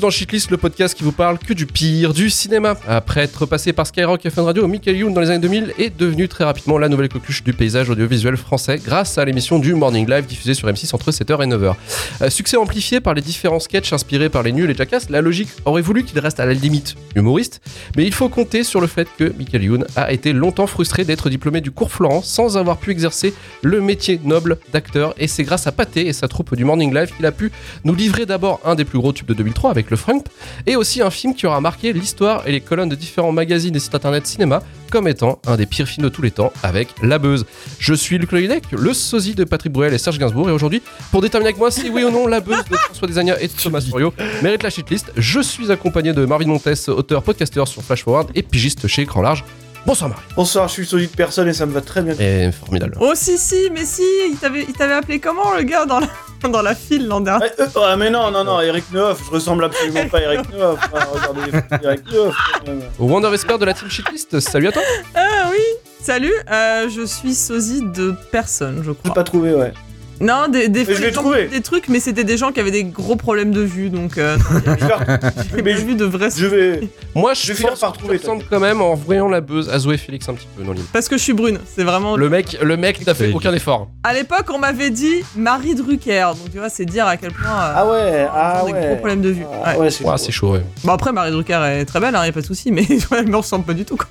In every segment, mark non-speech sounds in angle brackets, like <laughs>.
dans Shitlist, le podcast qui vous parle que du pire du cinéma. Après être passé par Skyrock et Fun Radio, Michael Youn dans les années 2000 est devenu très rapidement la nouvelle coqueluche du paysage audiovisuel français grâce à l'émission du Morning Live diffusée sur M6 entre 7h et 9h. Euh, succès amplifié par les différents sketchs inspirés par les nuls et Jackass, la logique aurait voulu qu'il reste à la limite humoriste, mais il faut compter sur le fait que Michael Youn a été longtemps frustré d'être diplômé du cours Florent sans avoir pu exercer le métier noble d'acteur et c'est grâce à Pathé et sa troupe du Morning Live qu'il a pu nous livrer d'abord un des plus gros tubes de 2003 avec le Frank, et aussi un film qui aura marqué l'histoire et les colonnes de différents magazines et sites internet cinéma comme étant un des pires films de tous les temps avec La Beuse. Je suis Luc Loïdec, le sosie de Patrick Bruel et Serge Gainsbourg, et aujourd'hui, pour déterminer avec moi si oui ou non La Beuse de François Desagna et de Thomas Sorio mérite la shitlist, je suis accompagné de Marvin Montes, auteur, podcasteur sur Flash Forward et pigiste chez Écran Large. Bonsoir Marie. Bonsoir, je suis sosie de personne et ça me va très bien. Et formidable. Oh si si, mais si, il t'avait appelé comment le gars dans la, <laughs> dans la file l'an dernier Ah, euh, ah, mais non, non, non, Eric Neuf, je ressemble absolument pas à Eric <laughs> Neuf. Ah, regardez les photos d'Eric Neuf. quand même. Wonder de la team shitlist, salut à toi. Ah oui Salut, euh, je suis sosie de personne, je J'ai crois. pas trouvé, ouais. Non, des, des, je des gens- trouvé. des trucs, mais c'était des gens qui avaient des gros problèmes de vue, donc euh, <laughs> Je vais, faire- j'ai mais pas je- vu de vrais. je vais. <laughs> Moi, Je je, vais finir pense par que trouver, tu ressembles quand même en voyant La Beuse à Zoé Félix un petit peu dans l'île. Parce que je suis brune, c'est vraiment. Le mec, le mec n'a fait aucun effort. À l'époque, on m'avait dit Marie Drucker, donc tu vois, c'est dire à quel point. euh, Ah ouais, ah des ouais. gros problèmes de vue. Ah Ouais. ouais, c'est Ouais, chaud. ouais. Bon après, Marie Drucker est très belle, hein, y a pas de souci, mais <laughs> elle me ressemble pas du tout. Quoi.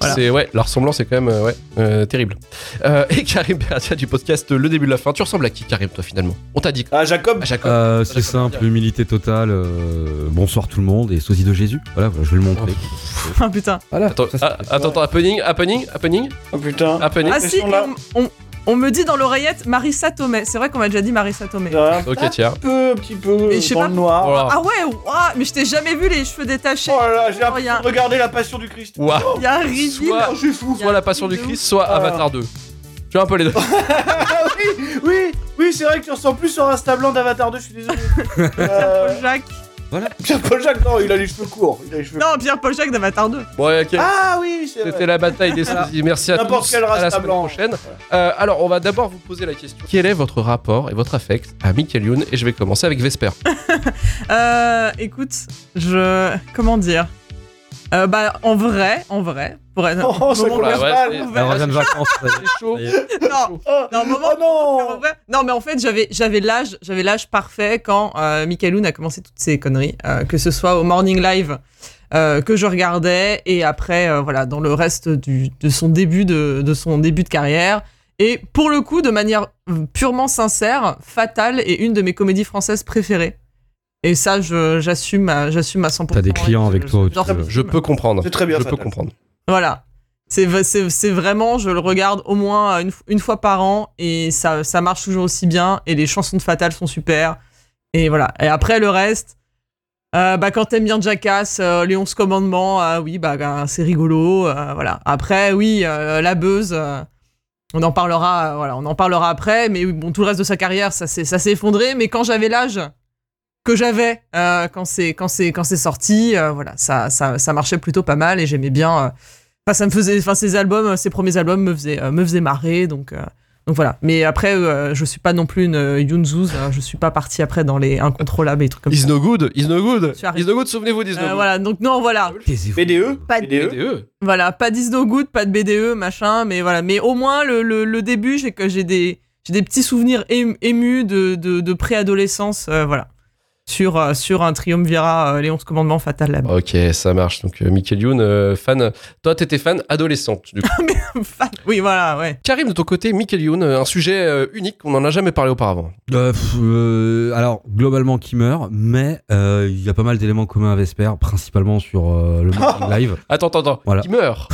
Voilà. C'est ouais, la ressemblance est quand même euh, ouais, euh, terrible. Et Karim Bertia du podcast Le début de la fin. Tu ressembles à qui Karim toi finalement? On t'a dit quoi? Ah, Jacob À Jacob. Euh, c'est simple, humilité totale. euh, bonsoir tout le monde et sosie de Jésus. Voilà, voilà, je vais le montrer. Ah <laughs> putain. Voilà. Attends, ça, c'est- ah, attends, attends, happening, happening, happening, Oh putain. happening. Ah si, on, on- on me dit dans l'oreillette Marissa Tomei. C'est vrai qu'on m'a déjà dit Marissa Tomei. J'ai un Ok, tiens. peu, un petit peu Mais je sais dans pas- le noir. Voilà. Ah ouais, ouah, mais je t'ai jamais vu les cheveux détachés. Oh là là, j'ai Oh, un regardé la passion du Christ. Waouh. Il y a un reveal. Soit- Oh, je suis fou. Soit la passion du Christ, soit Ah. Avatar 2. Tu vois un peu les deux. Ah <laughs> oui, oui, oui, c'est vrai que tu ressembles plus sur Insta blanc d'Avatar 2, je suis désolé. <laughs> euh, Paul Jacques. Pierre-Paul Jacques, non, il a les cheveux courts. Il a les cheveux Non, Pierre-Paul Jacques d'Avatar 2. Bon, ouais, ok. Ah oui, c'est C'était vrai. la bataille des <laughs> sosies. Merci à N'importe tous. quel à la rasta semaine blanc. prochaine. Euh, alors, on va d'abord vous poser la question. Quel est votre rapport et votre affect à Michael Youn? Et je vais commencer avec Vesper. Euh, écoute, je. Comment dire? Euh, Bah, en vrai, en vrai. Pour être. Oh, <laughs> ça moment commence ouais, de vacances. est. C'est chaud. Non, Oh, non, moment. oh En non vrai- Non, mais en fait, j'avais, j'avais l'âge, j'avais l'âge parfait quand euh, Michael Youn a commencé toutes ces conneries, euh, que ce soit au Morning Live euh, que je regardais et après, euh, voilà, dans le reste du, de son début de, de son début de carrière. Et pour le coup, de manière euh, purement sincère, Fatal est une de mes comédies françaises préférées. Et ça, je, j'assume, à- j'assume à 100%. T'as des clients avec Je- toi, tu film. Je peux comprendre. C'est très bien, Je peux comprendre. Voilà. C'est, vraiment, je le regarde au moins une, fois par an et ça, ça marche toujours aussi bien. Et les chansons de Fatal sont super. Et voilà. Et après, le reste, euh, bah, quand t'aimes bien Jackass, euh, les 11 commandements, euh, oui, bah, bah, c'est rigolo. euh, voilà. Après, oui, euh, la buzz. euh, on en parlera, euh, voilà, on en parlera après, mais bon, tout le reste de sa carrière, ça s'est effondré. Mais quand j'avais l'âge que j'avais euh, quand c'est quand c'est quand c'est sorti, euh, voilà, ça, ça ça marchait plutôt pas mal et j'aimais bien. euh, Enfin, ça me faisait, enfin, ces albums, euh, ces premiers albums me faisaient, euh, me faisaient marrer, donc, euh, donc voilà. Mais après, euh, je suis pas non plus une euh, Yunzuz, hein, je suis pas partie après dans les incontrôlables et trucs comme Is ça. no good, is no good. Is no good, souvenez-vous d'Is no Euh, good. voilà, donc non, voilà, Taisez-vous. BDE Pas de- BDE BDE. voilà, pas d'Is No Good, pas de BDE, machin, mais voilà, mais au moins le, le, le début, j'ai que j'ai des, j'ai des petits souvenirs ém- émus de, de, de préadolescence, euh, voilà, sur, euh, sur un triumvirat, euh, les 11 commandements fatal là Ok, ça marche. Donc, euh, Michael Youn, euh, fan. Toi, t'étais fan adolescente. Du coup. <laughs> oui, voilà, ouais. Karim, de ton côté, Michael Youn, un sujet euh, unique, on n'en a jamais parlé auparavant. Euh, pff, euh, alors, globalement, qui meurt, mais euh, il y a pas mal d'éléments communs à Vesper, principalement sur euh, le <laughs> Morning live. Attends, attends, attends. Voilà. Qui meurt?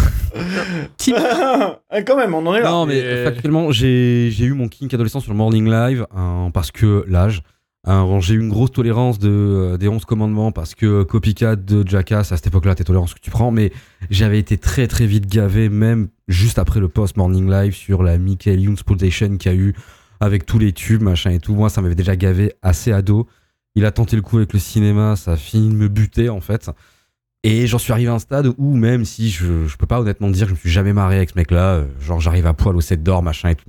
Ah, <laughs> Quand même, on en est là. Non, mais Et- factuellement, j'ai j'ai eu mon kink adolescent sur le Morning Live hein, parce que l'âge. Hein, j'ai eu une grosse tolérance de, euh, des 11 commandements parce que copycat de Jackass, à cette époque-là, t'es tolérant ce que tu prends, mais j'avais été très très vite gavé, même juste après le post-Morning Live sur la Michael Youn Spoilation qu'il y a eu avec tous les tubes, machin et tout. Moi, ça m'avait déjà gavé assez ado. Il a tenté le coup avec le cinéma, ça a fini de me buter en fait. Et j'en suis arrivé à un stade où même si je, je peux pas honnêtement dire que je me suis jamais marré avec ce mec-là, euh, genre j'arrive à poil au set d'or, machin et tout,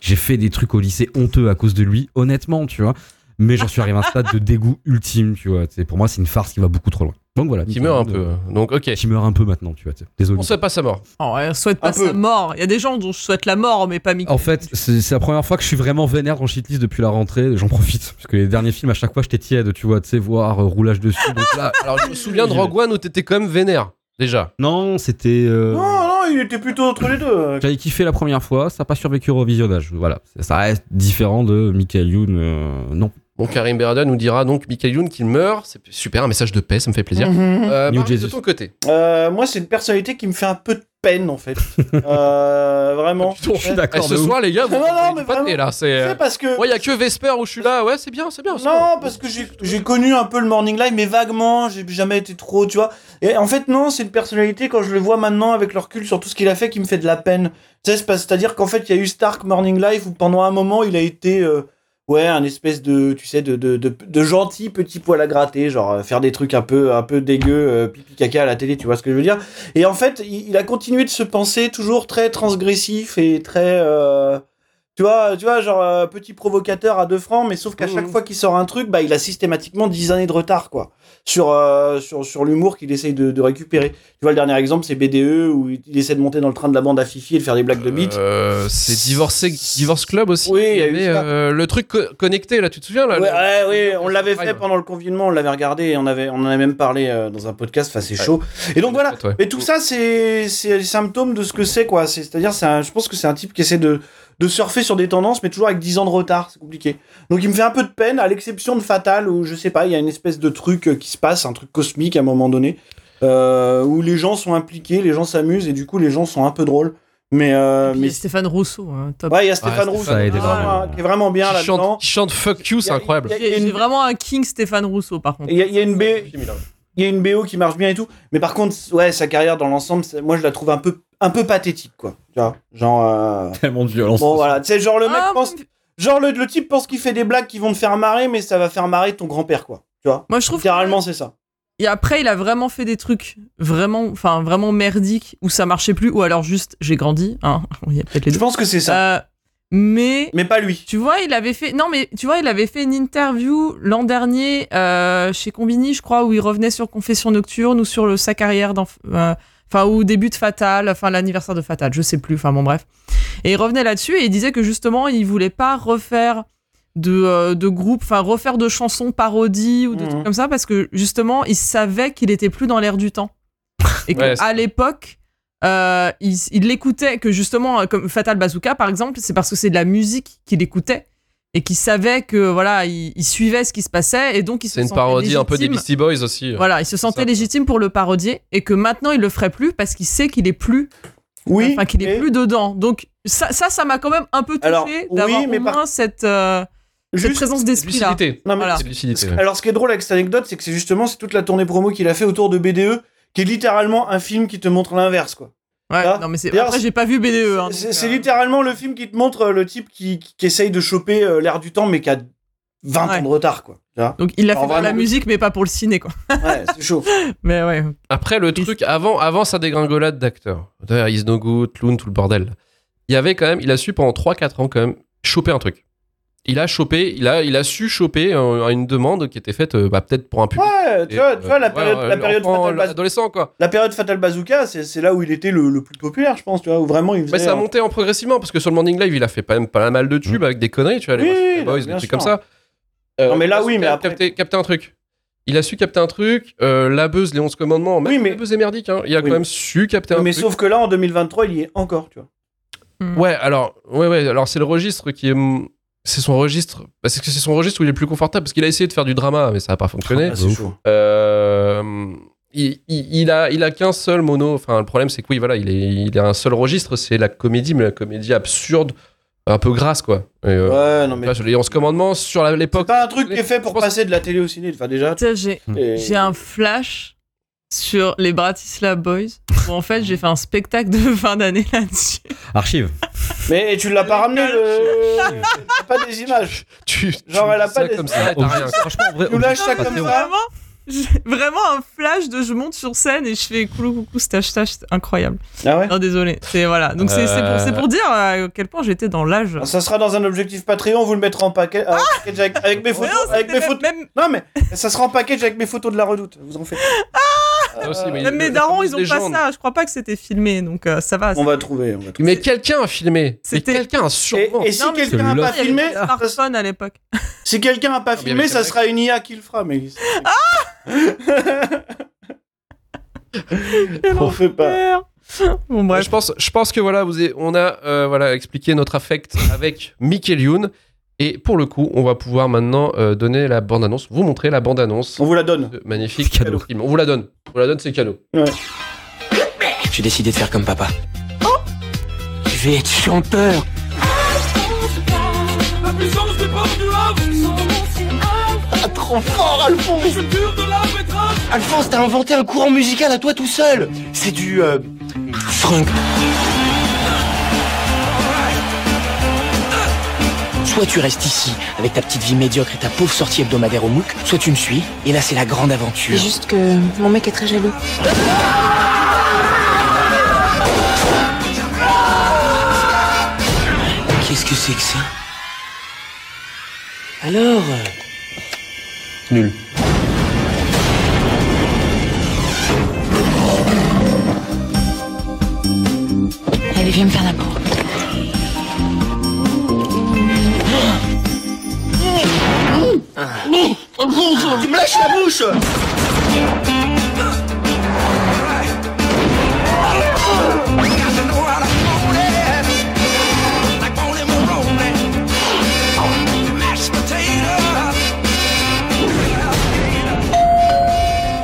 j'ai fait des trucs au lycée honteux à cause de lui, honnêtement, tu vois. Mais j'en suis arrivé à un stade de dégoût ultime, tu vois. C'est- Pour moi, c'est une farce qui va beaucoup trop loin. Donc voilà. Qui meurt un peu. euh, Donc, ok. Qui meurt un peu maintenant, tu vois. Désolé. On souhaite pas sa mort. Oh, on souhaite pas Un peu. sa mort. Il y a des gens dont je souhaite la mort, mais pas Mickey. En fait, c'est c'est la première fois que je suis vraiment vénère dans Shitlist depuis la rentrée. J'en profite. Parce que les derniers films, à chaque fois, j'étais tiède, tu vois, tu sais, voir euh, roulage dessus. Donc là, Alors, je me souviens de Rogue One où t'étais quand même vénère. Déjà. non, c'était. euh, Non, non, il était plutôt entre les deux. J'avais kiffé la première fois, ça n'a pas survécu au visionnage. Voilà, ça reste différent de Michael Youn. euh, non. Bon, Karim Berada nous dira donc Michael Youn qu'il meurt. C'est super, un message de paix, ça me fait plaisir. Mhm. Euh, New Marley, de Jesus. ton côté. Euh, moi, c'est une personnalité qui me fait un peu de peine en fait. <laughs> Euh, vraiment. Je suis Eh, d'accord. ce de ouf. soir, les gars, vous Non, non, mais vraiment. là. C'est. C'est parce que. Ouais, y a que Vesper où je suis là. Ouais, c'est bien, c'est bien. Non, parce que j'ai j'ai connu un peu le Morning Live, mais vaguement, j'ai jamais été trop, tu vois. Et en fait, non, c'est une personnalité, quand je le vois maintenant avec le recul sur tout ce qu'il a fait, qui me fait de la peine. Tu sais, c'est pas- c'est-à-dire qu'en fait, il y a eu Stark Morning Live où pendant un moment, il a été, euh, ouais, un espèce de, tu sais, de, de, de, de gentil petit poil à gratter, genre euh, faire des trucs un peu, un peu dégueux, euh, pipi caca à la télé, tu vois ce que je veux dire. Et en fait, il, il a continué de se penser toujours très transgressif et très, euh, tu vois, tu vois, genre euh, petit provocateur à deux francs, mais sauf qu'à Mhm. chaque fois qu'il sort un truc, bah il a systématiquement 10 années de retard, quoi, sur euh, sur sur l'humour qu'il essaye de, de récupérer. Tu vois, le dernier exemple, c'est BDE où il essaie de monter dans le train de la bande à Fifi et de faire des blagues de bite. Euh, c'est divorcé, Divorce Club aussi. Oui, il y avait euh, le truc co- connecté là, tu te souviens là Ouais, le- ouais, ouais, on l'avait fait pendant le confinement, on l'avait regardé et on avait, on en avait même parlé euh, dans un podcast. Enfin, c'est chaud. Et donc voilà. Mais tout ça, c'est, c'est le symptôme de ce que c'est, quoi. C'est, c'est-à-dire, c'est un- je pense que c'est un type qui essaie de, de surfer sur des tendances, mais toujours avec 10 ans de retard. C'est compliqué. Donc, il me fait un peu de peine, à l'exception de Fatal, où je sais pas, il y a une espèce de truc euh, qui se passe, un truc cosmique à un moment donné, euh, où les gens sont impliqués, les gens s'amusent et du coup, les gens sont un peu drôles. Mais, euh, mais Stéphane Rousseau, hein, top. ouais, il y a Stéphane Ouais, Rousseau Stéphane, qui, est vraiment- énormément. qui est vraiment bien là-dedans. chante, qui chante Fuck You, c'est Il y a- incroyable. il y a- une- vraiment un king Stéphane Rousseau, par contre. Il y a, il y a une B, il y a une BO qui marche bien et tout, mais par contre, ouais, sa carrière dans l'ensemble, c'est- moi je la trouve un peu, un peu pathétique, quoi. Tu vois, genre, euh, Tellement de violence. bon voilà, tu sais, genre le mec Ah, pense, genre le, le type pense qu'il fait des blagues qui vont te faire marrer, mais ça va faire marrer ton grand-père, quoi. Tu vois, Moi, je trouve. littéralement c'est ça. Et après, il a vraiment fait des trucs vraiment, enfin, vraiment merdiques où ça marchait plus, ou alors juste j'ai grandi. Hein. <laughs> Il y a peut-être les Je pense que c'est ça, Euh, mais mais pas lui. tu vois, il avait fait. Non, mais tu vois, il avait fait une interview l'an dernier euh, chez Combini, je crois, où il revenait sur Confession Nocturne ou sur le, sa carrière dans. euh, Enfin, ou début de Fatal, enfin l'anniversaire de Fatal, je sais plus, enfin bon, bref. Et il revenait là-dessus et il disait que justement, il voulait pas refaire de, euh, de groupe, enfin refaire de chansons parodies ou de Mhm. trucs comme ça parce que justement, il savait qu'il était plus dans l'air du temps. Et Ouais, qu'à l'époque, euh, il il l'écoutait, que justement, euh, comme Fatal Bazooka par exemple, c'est parce que c'est de la musique qu'il écoutait et qu'il savait que voilà, il, il suivait ce qui se passait et donc il se C'est une sentait parodie un peu des légitime. Beastie Boys aussi. Voilà, il se sentait ça, quoi. légitime pour le parodier et que maintenant il le ferait plus parce qu'il sait qu'il est plus, Oui, enfin qu'il est plus dedans. Donc ça, ça, ça m'a quand même un peu touché Alors, d'avoir oui, mais au par- moins cette, euh, cette juste- présence d'esprit là. Non, Voilà. Lucidité. ouais. Alors, ce qui est drôle avec cette anecdote, c'est que c'est justement c'est toute la tournée promo qu'il a fait autour de BDE, qui est littéralement un film qui te montre l'inverse, quoi. Ouais, Ah. non mais c'est après j'ai pas vu BDE. Hein, C'est euh, littéralement le film qui te montre euh, le type qui, qui, qui essaye de choper euh, l'air du temps, mais qui a 20 Ouais. ans de retard, quoi. Donc il l'a fait pour la musique mais pas pour le ciné quoi. <laughs> ouais, c'est chaud. Mais ouais. Après, le truc, avant, avant sa dégringolade d'acteurs, d'ailleurs, Is No Good, Loon, tout le bordel, il y avait quand même, il a su pendant 3-4 ans quand même choper un truc. Il a chopé, il a, il a su choper euh, une demande qui était faite euh, bah, peut-être pour un public. Ouais, tu vois, tu vois, la période, Ouais, la période Fatal quoi. la période Fatal Bazooka, c'est c'est là où il était le, le plus populaire, je pense, tu vois, où vraiment il faisait. Mais ça a euh, monté en progressivement parce que sur le Morning Live, il a fait pas, pas mal de tubes avec des conneries, tu vois, les Oui, oui, Boys, bien des trucs sûr. comme ça. Euh, Non, mais là, oui, mais après- capter, capter un truc. Il a su capter un truc. euh, la buzz, les 11 commandements, même Oui, mais- la buzz est merdique. Hein. Il a Oui. quand même su capter un mais truc. sauf que là, en 2023, il y est encore, tu vois. Ouais, alors, ouais, ouais, alors c'est le registre qui est. C'est son registre. Parce que c'est son registre où il est le plus confortable. Parce qu'il a essayé de faire du drama, mais ça n'a pas fonctionné. Ah. Euh, il, il, il a, il a qu'un seul mono. Enfin, le problème, c'est que oui, voilà, il, est, il a un seul registre, c'est la comédie, mais la comédie absurde, un peu grasse, quoi. Et, euh, Ouais, non, mais. là, sur les 11 commandements, sur la- C'est l'époque. pas un truc qui est fait pour passer de la télé au ciné. Enfin, déjà. Et- j'ai un flash sur les Bratislava Boys où en fait j'ai fait un spectacle de fin d'année là-dessus. Archive. Mais tu l'as pas ramené, le. T'as pas des images. Tu, Genre, elle a pas des- comme ça. Franchement, vrai, Tu lâches ça comme ça. Vraiment un flash de je monte sur scène et je fais coucou coucou stache stache, c'est incroyable. Ah ouais Non désolé, c'est voilà. Donc c'est c'est pour, Euh. pour dire à quel point j'étais dans l'âge. Ça sera dans un objectif Patreon, vous le mettrez en paquet, package avec, avec mes Ouais, photos. non, avec mes photos. Non mais ça sera en package avec mes photos de la redoute. Vous en faites. Ça aussi, mais- même mes darons, ils ont pas ça. Je crois pas que c'était filmé, donc euh, ça va. On va trouver. On va trouver. Mais quelqu'un a filmé. Mais C'était- quelqu'un a Et, sûrement. et si Non, mais quelqu'un n'a pas filmé, des smartphones à l'époque. <laughs> si quelqu'un n'a pas Ah, mais filmé, avec ça sera une IA qui le fera. Mais <laughs> on fait pas. Bon bref. je pense, je pense que voilà, vous avez- on a euh, voilà expliqué notre affect avec Mikel Youn. Et pour le coup, on va pouvoir maintenant euh, donner la bande-annonce, vous montrer la bande-annonce On vous la donne. de magnifique Cadeau. film. On vous la donne. On vous la donne, c'est cadeau. J'ai décidé de faire comme papa. Je vais être chanteur. Ah, trop fort, Alphonse Alphonse, t'as inventé un courant musical à toi tout seul C'est du... Euh. Soit tu restes ici, avec ta petite vie médiocre et ta pauvre sortie hebdomadaire au MOOC, soit tu me suis, et là c'est la grande aventure. C'est juste que mon mec est très jaloux. Qu'est-ce que c'est que ça? Alors euh, Nul. Allez, viens me faire l'amour. Tu me lâches la bouche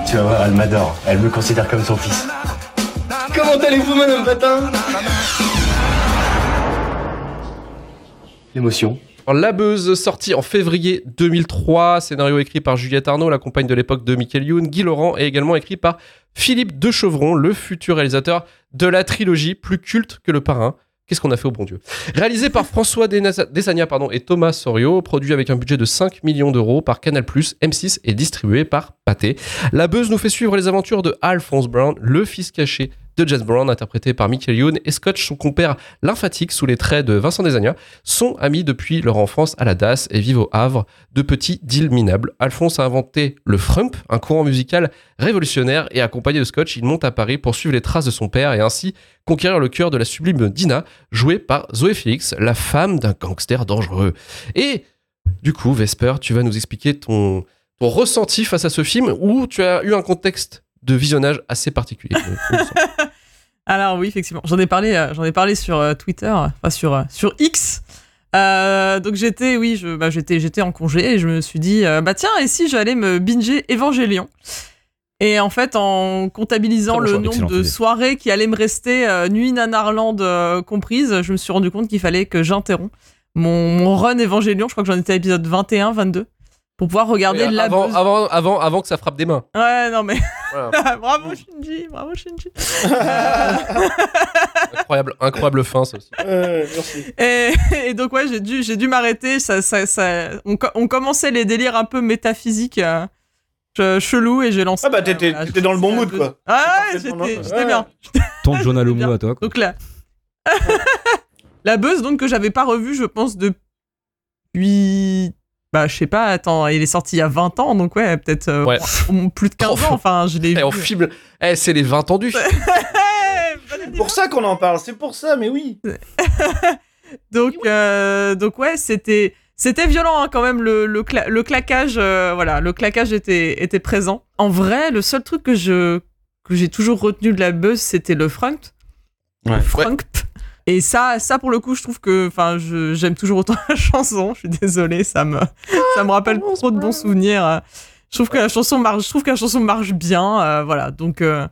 Tu vas voir, elle m'adore. Elle me considère comme son fils. Comment allez-vous, madame Patin? L'émotion? La Buzz, sortie en février 2003, scénario écrit par Juliette Arnaud, la compagne de l'époque de Michael Youn, Guy Laurent, et également écrit par Philippe Dechevron, le futur réalisateur de la trilogie plus culte que Le Parrain. Qu'est-ce qu'on a fait au bon Dieu? Réalisé par François Desagna pardon, et Thomas Sorio, produit avec un budget de 5 millions d'euros par Canal+, M6 et distribué par Pathé. La Buzz nous fait suivre les aventures de Alphonse Brown, le fils caché de Jess Brown, interprété par Michael Youn, et scotch son compère lymphatique sous les traits de Vincent Desagna, sont amis depuis leur enfance à la DAS et vivent au Havre de petits deals minables. Alphonse a inventé le frump, un courant musical révolutionnaire, et accompagné de Scotch, il monte à Paris pour suivre les traces de son père et ainsi conquérir le cœur de la sublime Dina, jouée par Zoé Félix, la femme d'un gangster dangereux. Et du coup, Vesper, tu vas nous expliquer ton, ton ressenti face à ce film où tu as eu un contexte de visionnage assez particulier. <laughs> Alors oui, effectivement, j'en ai parlé, euh, j'en ai parlé sur euh, Twitter, enfin sur euh, sur X. Euh, donc j'étais, oui, je, bah, j'étais, j'étais en congé et je me suis dit, euh, bah tiens, et si j'allais me binger Évangélion Et en fait, en comptabilisant bon le choix, nombre de idée. soirées qui allaient me rester, euh, nuit nanarland comprise, je me suis rendu compte qu'il fallait que j'interromps mon, mon run Évangélion. Je crois que j'en étais à l'épisode 21, 22, pour pouvoir regarder la avant, buzz. avant, avant, avant que ça frappe des mains. Ouais, non mais Voilà. <laughs> bravo Shinji, bravo Shinji. Euh, <laughs> incroyable, incroyable fin, ça aussi. Euh, merci. Et, et donc ouais, j'ai dû, j'ai dû m'arrêter. Ça, ça, ça, on, co- on commençait les délires un peu métaphysiques, euh, che- chelous, et j'ai lancé. Ah bah, t'étais- voilà, dans le bon mood, quoi. Ah ouais, j'étais, ouais. bien. <laughs> Ton Lomo bien. à toi. quoi. Donc là, la buzz donc que j'avais pas revue, je pense depuis. Bah, je sais pas, attends, il est sorti il y a 20 ans, donc ouais, peut-être euh, Ouais. <laughs> plus de 15 <laughs> ans, enfin, je l'ai Eh, vu. on filme. Eh, c'est les 20 ans du film. C'est <laughs> pour ça qu'on en parle, c'est pour ça, mais oui. Donc, euh, donc ouais, c'était c'était violent hein, quand même le, le, cla- le claquage. euh, voilà, le claquage était était présent. En vrai, le seul truc que je que j'ai toujours retenu de la buzz, c'était le frunk. Ouais. Le frunk. Et ça, ça pour le coup, je trouve que, enfin, je- j'aime toujours autant <laughs> la chanson. Je suis désolée, ça me, ça me rappelle trop de bons souvenirs. Je trouve que la chanson marche, je trouve que la chanson marche bien, euh, voilà. Donc, euh,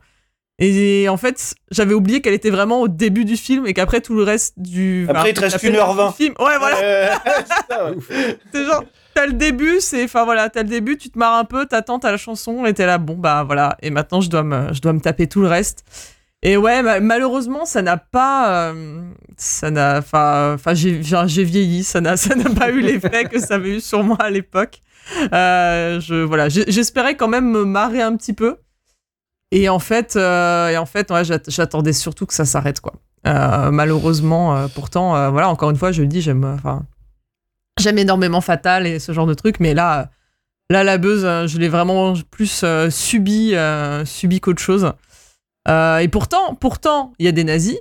et en fait, j'avais oublié qu'elle était vraiment au début du film et qu'après tout le reste du. Après, il te reste 1h20. du Film. Ouais, voilà. Euh, <laughs> c'est ça, ouais. C'est genre, t'as le début, c'est, enfin voilà, t'as le début, tu te marres un peu, t'attends, t'as la chanson, et t'es là, bon bah voilà, et maintenant je dois me, je dois me taper tout le reste. Et ouais, ma- malheureusement, ça n'a pas. euh, ça n'a. Enfin, j'ai vieilli, <laughs> ça n'a pas eu l'effet que ça avait eu sur moi à l'époque. Euh, je, voilà, j'espérais quand même me marrer un petit peu. Et en fait, euh, en fait ouais, j'att- j'attendais surtout que ça s'arrête, quoi. Malheureusement, pourtant, voilà, encore une fois, je le dis, j'aime. j'aime énormément Fatal et ce genre de trucs, mais là. Là, la buzz, je l'ai vraiment plus subi, subi qu'autre chose. Euh, et pourtant, pourtant, il y a des nazis.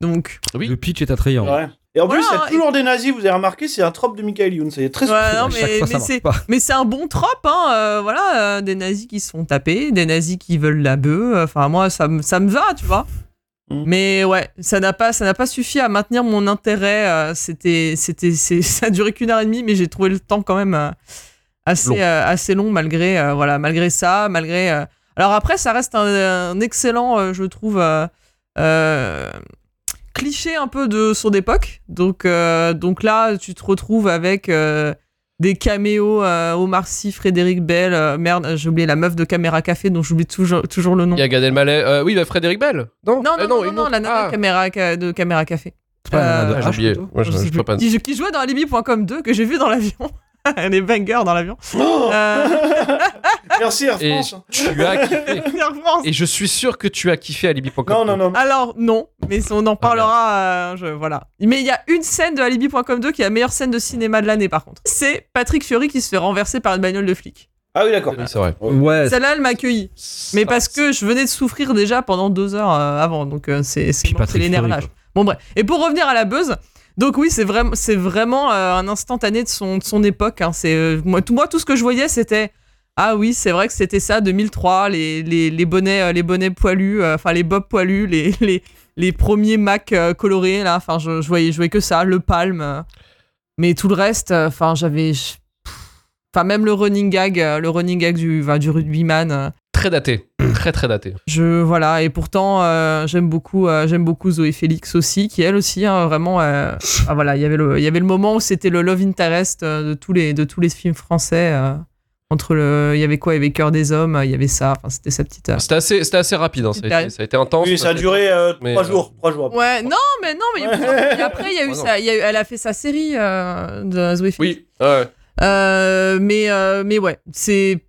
Donc, Oui. Le pitch est attrayant. Ouais. Et en plus, il y a toujours des nazis, vous avez remarqué, c'est un trope de Michael Youn, ça y est très Ouais, non, mais- c'est- c'est un bon trope, hein. euh, voilà, euh, des nazis qui se font taper, des nazis qui veulent la bœuf. Enfin, moi, ça, me- ça me va, tu vois. Mm. Mais ouais, ça n'a pas, ça n'a pas suffi à maintenir mon intérêt. euh, c'était, c'était, c'est- <laughs> ça a duré qu'une heure et demie, mais j'ai trouvé le temps quand même euh, assez, Long. euh, assez long malgré, euh, voilà, malgré ça, malgré. Alors après, ça reste un, un excellent, euh, je trouve. euh, euh, cliché un peu de son époque. Donc, euh, donc là, tu te retrouves avec euh, des caméos euh, Omar Sy, Frédéric Bell. euh, merde, j'ai oublié la meuf de Caméra Café dont j'oublie toujours, toujours le nom. Il y a Gad Elmaleh. euh, oui, bah Frédéric Bell. Non, Non, Euh, non, non, non, non, la nana Ah. caméra, ca- de Caméra Café. C'est pas la nana de Ah, j'ai oublié. je, Je pas. qui, qui jouait dans Alibi.com 2 que j'ai vu dans l'avion. <laughs> Les bangers dans l'avion. Oh Euh, <laughs> Merci Air Et France. tu as kiffé. <laughs> Air France. Et je suis sûr que tu as kiffé Alibi.com. Non, non, non. Alors non, mais on en parlera. euh, je- voilà. Mais il y a une scène de Alibi.com 2 qui est la meilleure scène de cinéma de l'année par contre. C'est Patrick Fiori qui se fait renverser par une bagnole de flic. Ah oui, d'accord. Oui, c'est vrai. Ouais, Celle-là, elle m'a accueilli. Mais parce que je venais de souffrir déjà pendant deux heures euh, avant, donc c'est quoi. Bon bref. Et pour revenir à la buzz, donc oui, c'est vraiment, euh, un instantané de son, époque. hein. Euh, moi, tout, ce que je voyais, c'était ah oui, c'est vrai que c'était ça 2003, les, bonnets, euh, les bonnets poilus, enfin les bobs poilus, les, <laughs> premiers Mac colorés là. Enfin, je, voyais, que ça, le palme. euh. mais tout le reste, enfin j'avais, enfin même le running gag, le running gag du, du rugbyman. Très daté. Très, très daté. je voilà et pourtant euh, j'aime beaucoup euh, j'aime beaucoup Zoé Félix aussi qui elle aussi hein, vraiment euh, ah, voilà il y avait le il y avait le moment où c'était le love interest de tous les de tous les films français euh, entre le il y avait quoi il y avait cœur des hommes il y avait ça enfin c'était sa petite euh, C'était assez, c'était assez rapide. hein. Ça, a été, ça a été intense. Oui, ça a duré euh, trois euh, jours. Trois jours. ouais non mais non mais il y a <laughs> plusieurs- et après il y a eu ça il y a eu- elle a fait sa série euh, de Zoé Félix Oui. ouais. Euh, mais, euh, mais ouais, c'est.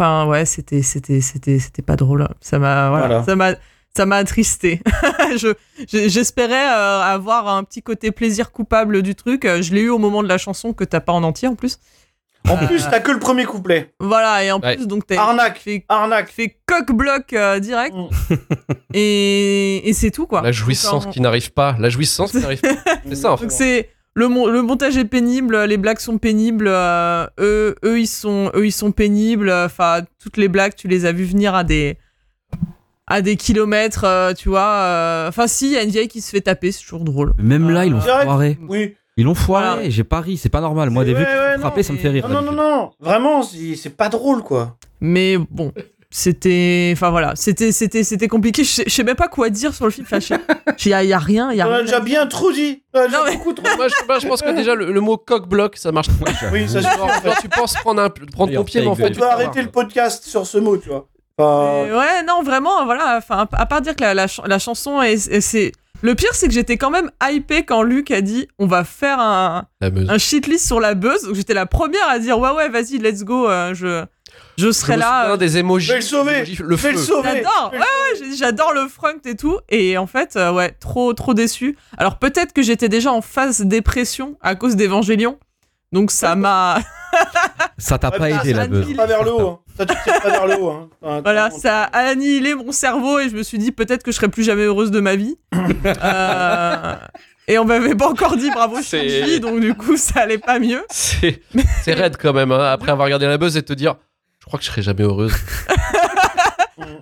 Enfin, ouais, c'était, c'était, c'était, c'était pas drôle. Ça m'a, voilà, Voilà. ça m'a, ça m'a attristé. <laughs> Je, j'espérais euh, avoir un petit côté plaisir coupable du truc. Je l'ai eu au moment de la chanson que t'as pas en entier en plus. En Euh, plus, t'as que le premier couplet. Voilà, et en Ouais. plus, donc t'as Arnaque. fait, Arnaque. fait coq-bloc euh, direct. Mm. et, et c'est tout, quoi. La jouissance qui n'arrive pas. La jouissance qui n'arrive pas. <laughs> C'est ça, en fait. Donc c'est le, mon- le montage est pénible, les blagues sont pénibles, euh, eux, eux ils sont eux ils sont pénibles. Enfin toutes les blagues tu les as vues venir à des à des kilomètres, euh, tu vois. euh, Enfin si il y a une vieille qui se fait taper, c'est toujours drôle. Même là, ils l'ont foiré. Oui. Ils l'ont foiré, Voilà. j'ai pas ri, c'est pas normal. Moi, des Ouais, vieux qui ouais, se font frapper, non, ça me fait rire. Non, non, non, non. Vraiment, c'est pas drôle, quoi. Mais bon. C'était, enfin voilà, c'était, c'était, c'était compliqué. Je sais, je sais même pas quoi dire sur le film. Enfin, <laughs> il y a, y a rien, il y a On a rien. déjà bien trop dit. Non, mais- beaucoup trop. <laughs> moi, je, moi, je pense que déjà le, le mot coq-bloc ça marche pas. Oui, ça Genre, suffit. en fait. genre, tu penses prendre, un, prendre ton pied, mais en fait, On peut arrêter le podcast sur ce mot, tu vois. Enfin, Et ouais, non, vraiment, voilà. Enfin, à part dire que la, la, ch- la chanson est, est- c'est. Le pire, c'est que j'étais quand même hypé quand Luc a dit on va faire un, un shitlist sur la buzz. J'étais la première à dire ouais, ouais, vas-y, let's go. euh, je, je serai là. euh, des vais le sauver. Le je vais feu. le sauver. J'adore, ouais, j'adore le front et tout. Et en fait, euh, ouais, trop, trop déçu. Alors peut-être que j'étais déjà en phase dépression à cause d'Evangélion. Donc ça m'a. <laughs> Ça t'a Ouais, pas aidé ça la buzz. dit- Pas vers le haut. hein. Ça te tire pas vers le haut. hein. <laughs> Enfin, Voilà, ça a annihilé mon cerveau et je me suis dit peut-être que je serais plus jamais heureuse de ma vie. <coughs> Euh, et on m'avait pas encore dit bravo Shinji, donc du coup ça allait pas mieux. C'est raide quand même, hein, après avoir regardé la buzz et te dire crois que je serai jamais heureuse. <laughs>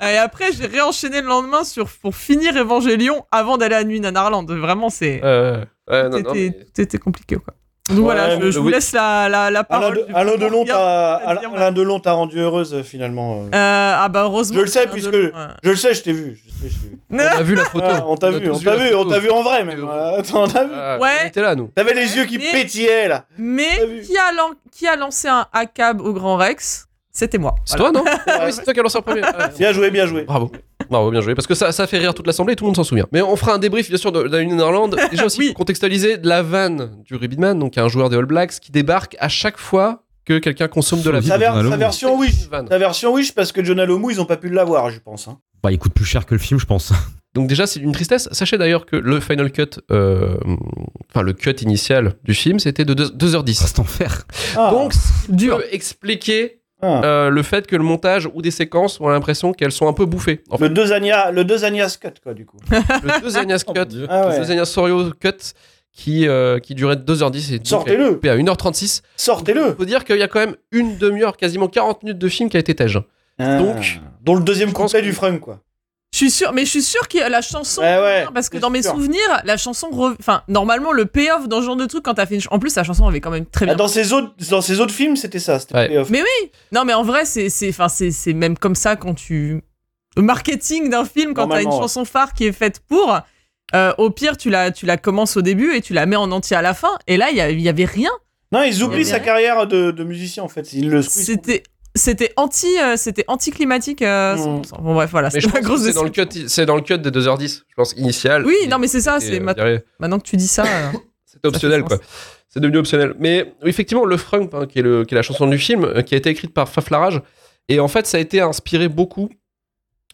Et après j'ai réenchaîné le lendemain sur, pour finir Evangélion avant d'aller à Nuit Nanarland. Vraiment, c'est. Euh, ouais, non, tout, non, était, mais- tout était compliqué quoi. Donc Ouais, voilà, je, je vous laisse la, la, la Alain, parole. de, Alain coup, Delon t'a Delon t'a rendu heureuse euh, finalement. euh. Euh, ah bah heureusement. Je le sais, puisque- Delon. Je le sais, je t'ai vu. Je sais, je t'ai vu. <laughs> On a vu la photo. Ah, on t'a vu, on t'a vu, on t'a vu en vrai même. Euh, Attends, on t'a vu. Ah, Ouais. On était là, nous. T'avais les yeux qui Mais- pétillaient là. Mais qui a, qui a lancé un ACAB au Grand Rex? C'était moi. C'est Voilà. toi, non <laughs> Ah oui, c'est toi qui as lancé en premier. <laughs> Ah, Bien joué, bien joué. Bravo. Bravo, bien joué. Parce que ça, ça fait rire toute l'assemblée et tout le monde s'en souvient. Mais on fera un débrief, bien sûr, de, de Netherland. <laughs> Déjà aussi, Oui. pour contextualiser de la vanne du Ribidman, donc un joueur des All Blacks qui débarque à chaque fois que quelqu'un consomme de la Solide. Sa, ver- version Wish. Sa version Wish parce que John Alomou, ils ont pas pu l'avoir, je pense. hein. Bah, il coûte plus cher que le film, je pense. Donc déjà, c'est une tristesse. Sachez d'ailleurs que le final cut, euh, enfin le cut initial du film, c'était de 2, 2h10. Reste en fer. Ah, Donc, ce qui Dur. peut expliquer ah. euh, le fait que le montage ou des séquences ont l'impression qu'elles sont un peu bouffées. En fait, le deux Anya, le deux Anya Cut, quoi, du coup. <laughs> le 2 Agnès <laughs> Oh, cut, Dieu. Ah le ouais. 2 Agnès Sorio cut qui, euh, qui durait 2h10 et donc Sortez-le. à 1h36. Sortez-le. faut dire qu'il y a quand même une demi-heure, quasiment 40 minutes de film qui a été tège. Donc, Ah. dont le deuxième couplet que- du frunk, quoi. Je suis sûr, mais je suis sûr que la chanson. Ouais, parce que dans mes sûr. souvenirs, la chanson. Enfin, normalement, le payoff dans ce genre de truc, quand t'as fait une. En plus, la chanson avait quand même très Ah, bien. dans ses autres, dans ses autres films, c'était ça. C'était Ouais. Mais oui Non, mais en vrai, c'est c'est- enfin, c'est c'est même comme ça quand tu. Le marketing d'un film, quand t'as une chanson phare qui est faite pour. euh, au pire, tu la, tu la commences au début et tu la mets en entier à la fin. Et là, il y, avait rien. Non, ils oublient sa carrière de, de musicien, en fait. Ils le. C'était. C'était anti, euh, c'était anticlimatique. euh, Mm. 100%. Bon bref, voilà. C'est dans, le cut, c'est dans le cut des 2h10, je pense, initial. Oui, Et- non, mais c'est ça. C'est euh, ma- maintenant que tu dis ça. euh, <laughs> C'était optionnel, quoi. C'est devenu optionnel. Mais effectivement, le Frunk, hein, qui, est le, qui est la chanson du film, qui a été écrite par Faflarage, et en fait, ça a été inspiré beaucoup.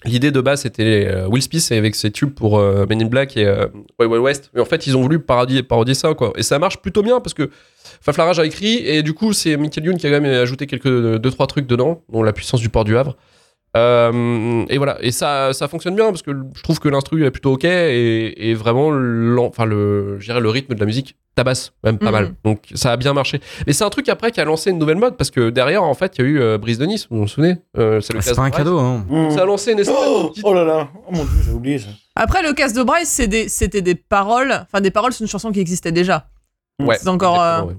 L'idée de base, c'était euh, Will Smith avec ses tubes pour euh, Men in Black et euh, Wild West. Mais en fait, ils ont voulu parodier, parodier ça, quoi. Et ça marche plutôt bien parce que Faflarage a écrit, et du coup, c'est Michael Youn qui a quand même ajouté quelques deux trois trucs dedans, dont la puissance du port du Havre. Euh, et voilà, et ça, ça fonctionne bien parce que je trouve que l'instru est plutôt ok et, et vraiment, enfin le, je dirais le rythme de la musique tabasse même pas Mhm. mal. Donc ça a bien marché. Mais c'est un truc après qui a lancé une nouvelle mode parce que derrière en fait il y a eu euh, Brise de Nice, vous vous souvenez Euh, C'est Ah, pas un cadeau, hein. Ça a lancé une espèce de Oh, petite- oh là là. Oh mon dieu, j'ai oublié ça. Après, le casse de Bryce, des- c'était des paroles. Enfin, des paroles, c'est une chanson qui existait déjà. Ouais, C'est encore, euh, ouais.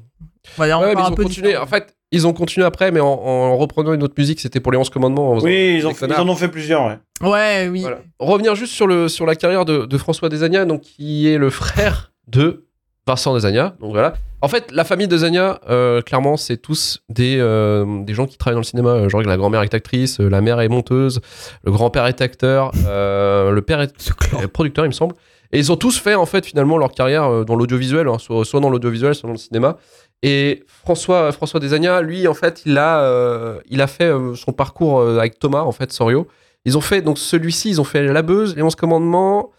On va dire Ouais, mais encore ils un ont continué. En fait, ils ont continué après, mais en, en reprenant une autre musique, c'était pour les 11 commandements. Oui, ils, ont en ont fait plusieurs, ouais. Ouais, oui. Voilà. Revenir juste sur, le, sur la carrière de, de François Desagna, donc, qui est le frère de Vincent Desagna. Donc voilà. En fait, la famille Desagna, euh, clairement, c'est tous des, euh, des gens qui travaillent dans le cinéma. Euh, Genre, la grand-mère est actrice, euh, la mère est monteuse, le grand-père est acteur, euh, le père est producteur, il me semble. Et ils ont tous fait, en fait, finalement, leur carrière euh, dans l'audiovisuel, hein, soit, soit dans l'audiovisuel, soit dans le cinéma. Et François, François Desagna, lui, en fait, il a, euh, il a fait euh, son parcours euh, avec Thomas, en fait, Sorio. Ils ont fait, donc celui-ci, ils ont fait La Beuse, Les 11 Commandements,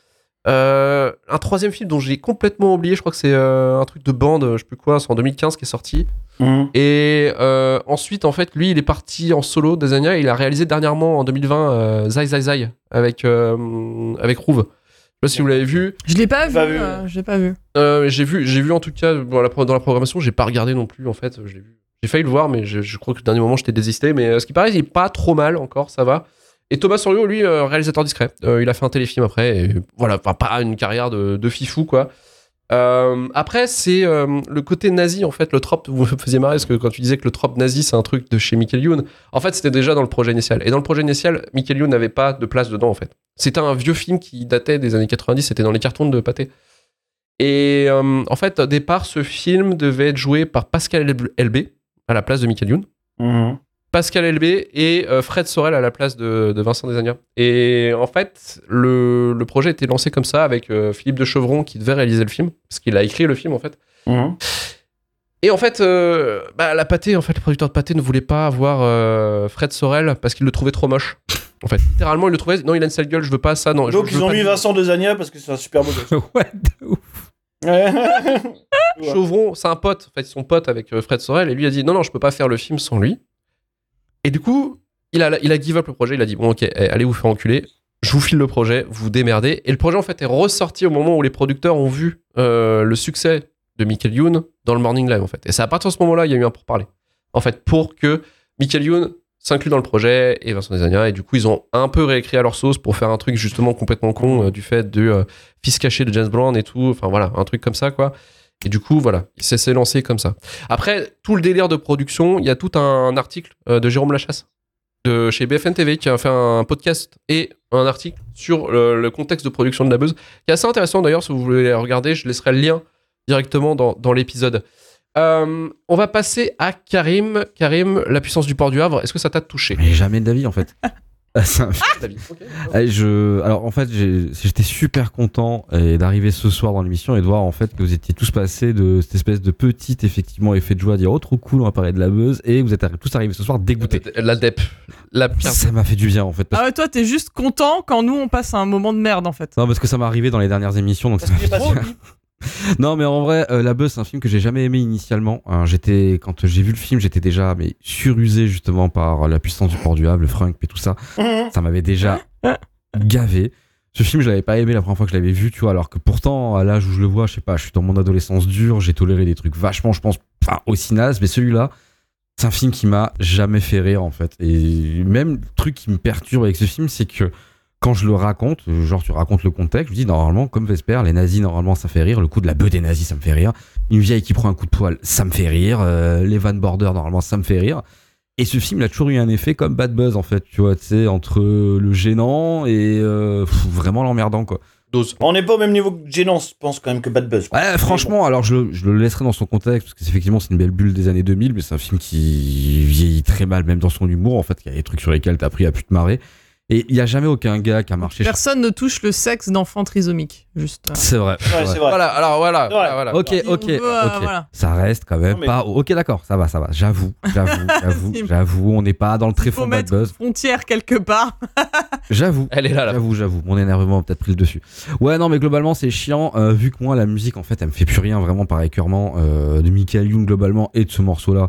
euh, un troisième film dont j'ai complètement oublié, je crois que c'est euh, un truc de bande, je sais plus quoi, c'est en 2015 qui est sorti. Et euh, ensuite, en fait, lui, il est parti en solo, Desagna, et il a réalisé dernièrement, en 2020, euh, Zai Zai Zai, avec, avec Rouve. Je sais pas si vous l'avez vu. Je l'ai pas vu. Pas vu. euh, je l'ai pas vu. Euh, j'ai vu, j'ai vu en tout cas dans la, dans la programmation, j'ai pas regardé non plus en fait. Je l'ai vu. J'ai failli le voir, mais je, je crois que le dernier moment j'étais désisté. Mais euh, ce qui paraît, il est pas trop mal encore, ça va. Et Thomas Sorio, lui, euh, réalisateur discret. Euh, il a fait un téléfilm après. Et voilà, enfin pas une carrière de, de fifou quoi. Euh, après, c'est euh, le côté nazi en fait, le trope. Vous me faisiez marrer parce que quand tu disais que le trope nazi c'est un truc de chez Michael Youn, en fait c'était déjà dans le projet initial. Et dans le projet initial, Michael Youn n'avait pas de place dedans en fait. C'était un vieux film qui datait des années 90, c'était dans les cartons de pâté. Et euh, en fait, au départ, ce film devait être joué par Pascal LB à la place de Michael Youn. Mhm. Pascal LB et euh, Fred Sorel à la place de, de Vincent Desagna. Et en fait, le, le projet était lancé comme ça avec euh, Philippe de Chevron qui devait réaliser le film, parce qu'il a écrit le film en fait. Mhm. Et en fait, euh, bah, la pâté, en fait, le producteur de pâté ne voulait pas avoir euh, Fred Sorel parce qu'il le trouvait trop moche. En fait, littéralement, il le trouvait. Non, il a une sale gueule, je veux pas ça. Non, Donc je ils ont mis de- Vincent Desagna parce que c'est un super beau <laughs> gosse. ouais, de ouf. Chauvron, c'est un pote. En fait, ils sont potes avec Fred Sorel et lui a dit non, non, je peux pas faire le film sans lui. Et du coup, il a, il a give up le projet. Il a dit bon, ok, eh, allez vous faire enculer. Je vous file le projet, vous démerdez. Et le projet, en fait, est ressorti au moment où les producteurs ont vu euh, le succès de Michael Youn dans le Morning Live, en fait. Et c'est à partir de ce moment-là, il y a eu un pourparler. En fait, pour que Michael Youn s'inclut dans le projet et Vincent Desagna. Et du coup, ils ont un peu réécrit à leur sauce pour faire un truc justement complètement con euh, du fait du euh, fils caché de James Brown et tout. Enfin voilà, un truc comme ça, quoi. Et du coup, voilà, il s'est lancé comme ça. Après, tout le délire de production, il y a tout un article euh, de Jérôme Lachasse de chez BFN TV qui a fait un podcast et un article sur le, le contexte de production de la buzz, qui est assez intéressant d'ailleurs. Si vous voulez regarder, je laisserai le lien directement dans, dans l'épisode. Euh, on va passer à Karim. Karim, la puissance du port du Havre, est-ce que ça t'a touché? Mais jamais de la vie en fait. <laughs> <laughs> Ok. Eh, je, alors en fait, j'étais super content euh, d'arriver ce soir dans l'émission et de voir en fait que vous étiez tous passés de cette espèce de petit effectivement effet de joie, à dire oh trop cool, on va parler de la buzz, et vous êtes arri- tous arrivés ce soir dégoûtés. La DEP. La pire. Ça m'a fait du bien en fait. Parce... Ah ouais, toi, t'es juste content quand nous, on passe un moment de merde, en fait. Non, parce que ça m'est arrivé dans les dernières émissions, donc Parce ça <laughs> Non, mais en vrai, euh, La Buzz, c'est un film que j'ai jamais aimé initialement. Hein, j'étais, quand j'ai vu le film, j'étais déjà mais surusé justement par la puissance du port du Havre, le frunk et tout ça. <laughs> Ça m'avait déjà gavé. Ce film, je l'avais pas aimé la première fois que je l'avais vu, tu vois, alors que pourtant, à l'âge où je le vois, je sais pas, je suis dans mon adolescence dure, j'ai toléré des trucs vachement, je pense, enfin, aussi naze, mais celui-là, c'est un film qui m'a jamais fait rire, en fait. Et même le truc qui me perturbe avec ce film, c'est que quand je le raconte, genre tu racontes le contexte, je dis normalement, comme Vesper, les nazis, normalement, ça fait rire, le coup de la bœuf des nazis, ça me fait rire, une vieille qui prend un coup de poil, ça me fait rire, euh, les Van Border, normalement, ça me fait rire. Et ce film, il a toujours eu un effet comme Bad Buzz, en fait, tu vois, tu sais, entre le gênant et euh, pff, vraiment l'emmerdant, quoi. On n'est pas au même niveau que Gênant, je pense quand même que Bad Buzz. Ouais, franchement, alors je, le- je le laisserai dans son contexte, parce que c'est- effectivement, c'est une belle bulle des années 2000, mais c'est un film qui vieillit très mal, même dans son humour, en fait, il y a des trucs sur lesquels t'as appris à plus te marrer. Et il y a jamais aucun gars qui a marché. Personne ne touche le sexe d'enfant trisomique. Juste. euh. C'est vrai. Ouais, c'est vrai. c'est vrai. Voilà, alors voilà. Voilà, voilà. Ok, ok, veut, euh, ok. voilà. Ça reste quand même Non, mais- pas. Ok, d'accord, ça va, ça va. J'avoue, j'avoue, <laughs> j'avoue, j'avoue. On n'est pas dans le bad mettre buzz. une frontière quelque part. <laughs> J'avoue. Elle est là, là. J'avoue, j'avoue, mon énervement a peut-être pris le dessus. Ouais, non, mais globalement, c'est chiant, euh, vu que moi, la musique, en fait, elle me fait plus rien, vraiment, par écœurement, euh, de Michael Youn, globalement, et de ce morceau-là.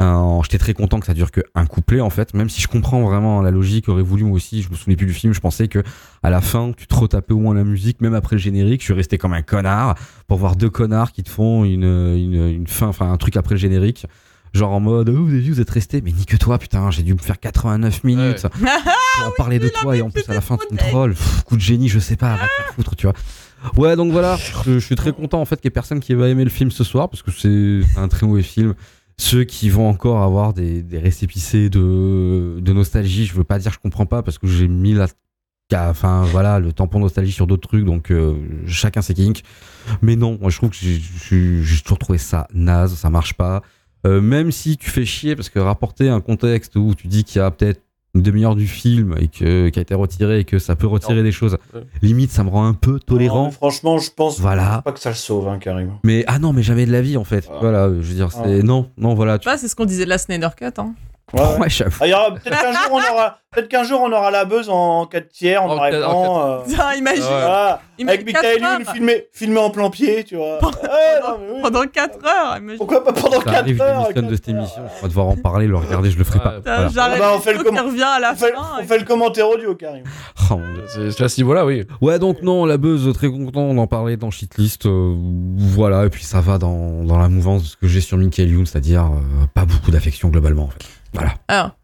Euh, J'étais très content que ça dure qu'un couplet, en fait, même si je comprends vraiment la logique, aurait voulu, moi aussi, je me souvenais plus du film, je pensais que, à la fin, tu te retapais au moins la musique, même après le générique, je suis resté comme un connard, pour voir deux connards qui te font une, une, une fin, enfin, un truc après le générique. Genre en mode, oh, vous avez vu, vous êtes resté, mais nique-toi, putain, j'ai dû me faire 89 minutes pour <laughs> en parler de toi et en plus à la fin tu me trolls. Coup de génie, je sais pas, va te faire foutre, tu vois. Ouais, donc voilà, je, je suis très content en fait qu'il y ait personne qui va aimer le film ce soir parce que c'est un très mauvais film. Ceux qui vont encore avoir des, des récépissés de, de nostalgie, je veux pas dire je comprends pas parce que j'ai mis la, enfin voilà, le tampon nostalgie sur d'autres trucs, donc euh, chacun ses kinks. Mais non, moi je trouve que j'ai- toujours trouvé ça naze, ça marche pas. Euh, même si tu fais chier parce que rapporter un contexte où tu dis qu'il y a peut-être une demi-heure du film et que qui a été retiré et que ça peut retirer des choses, Ouais. limite ça me rend un peu tolérant. franchement, je pense Voilà. pas que ça le sauve, hein, carrément. Mais ah non, mais jamais de la vie en fait. Voilà, je veux dire, c'est Ah. non, non, voilà. Tu... Bah, c'est ce qu'on disait de la Snyder Cut. Hein. Ouais, ouais. J'avoue. Ah, Peut-être qu'un jour, on aura, peut-être qu'un jour, on aura la buzz en 4 tiers, en En en blanc, euh, imagine. Voilà. Avec Michael filmé, filmé en plan pied, tu vois. Ouais, non, mais oui. Pendant 4 heures, imagine. Pourquoi pas pendant Ça 4 arrive, je heures démissionne de cette émission. On va devoir en parler, le regarder, je le ferai Ouais. pas. Putain, Voilà. J'arrête Ah bah, on fait le le comment- qui revient à la On fait, fin. on fait le commentaire audio, carrément. Oh. C'est à ce niveau-là, oui. Ouais, donc non, la buzz, très content d'en parler dans Shitlist. euh, voilà, et puis ça va dans, dans la mouvance de ce que j'ai sur Michael Youn, c'est-à-dire euh, pas beaucoup d'affection globalement en fait. Voilà. Alors,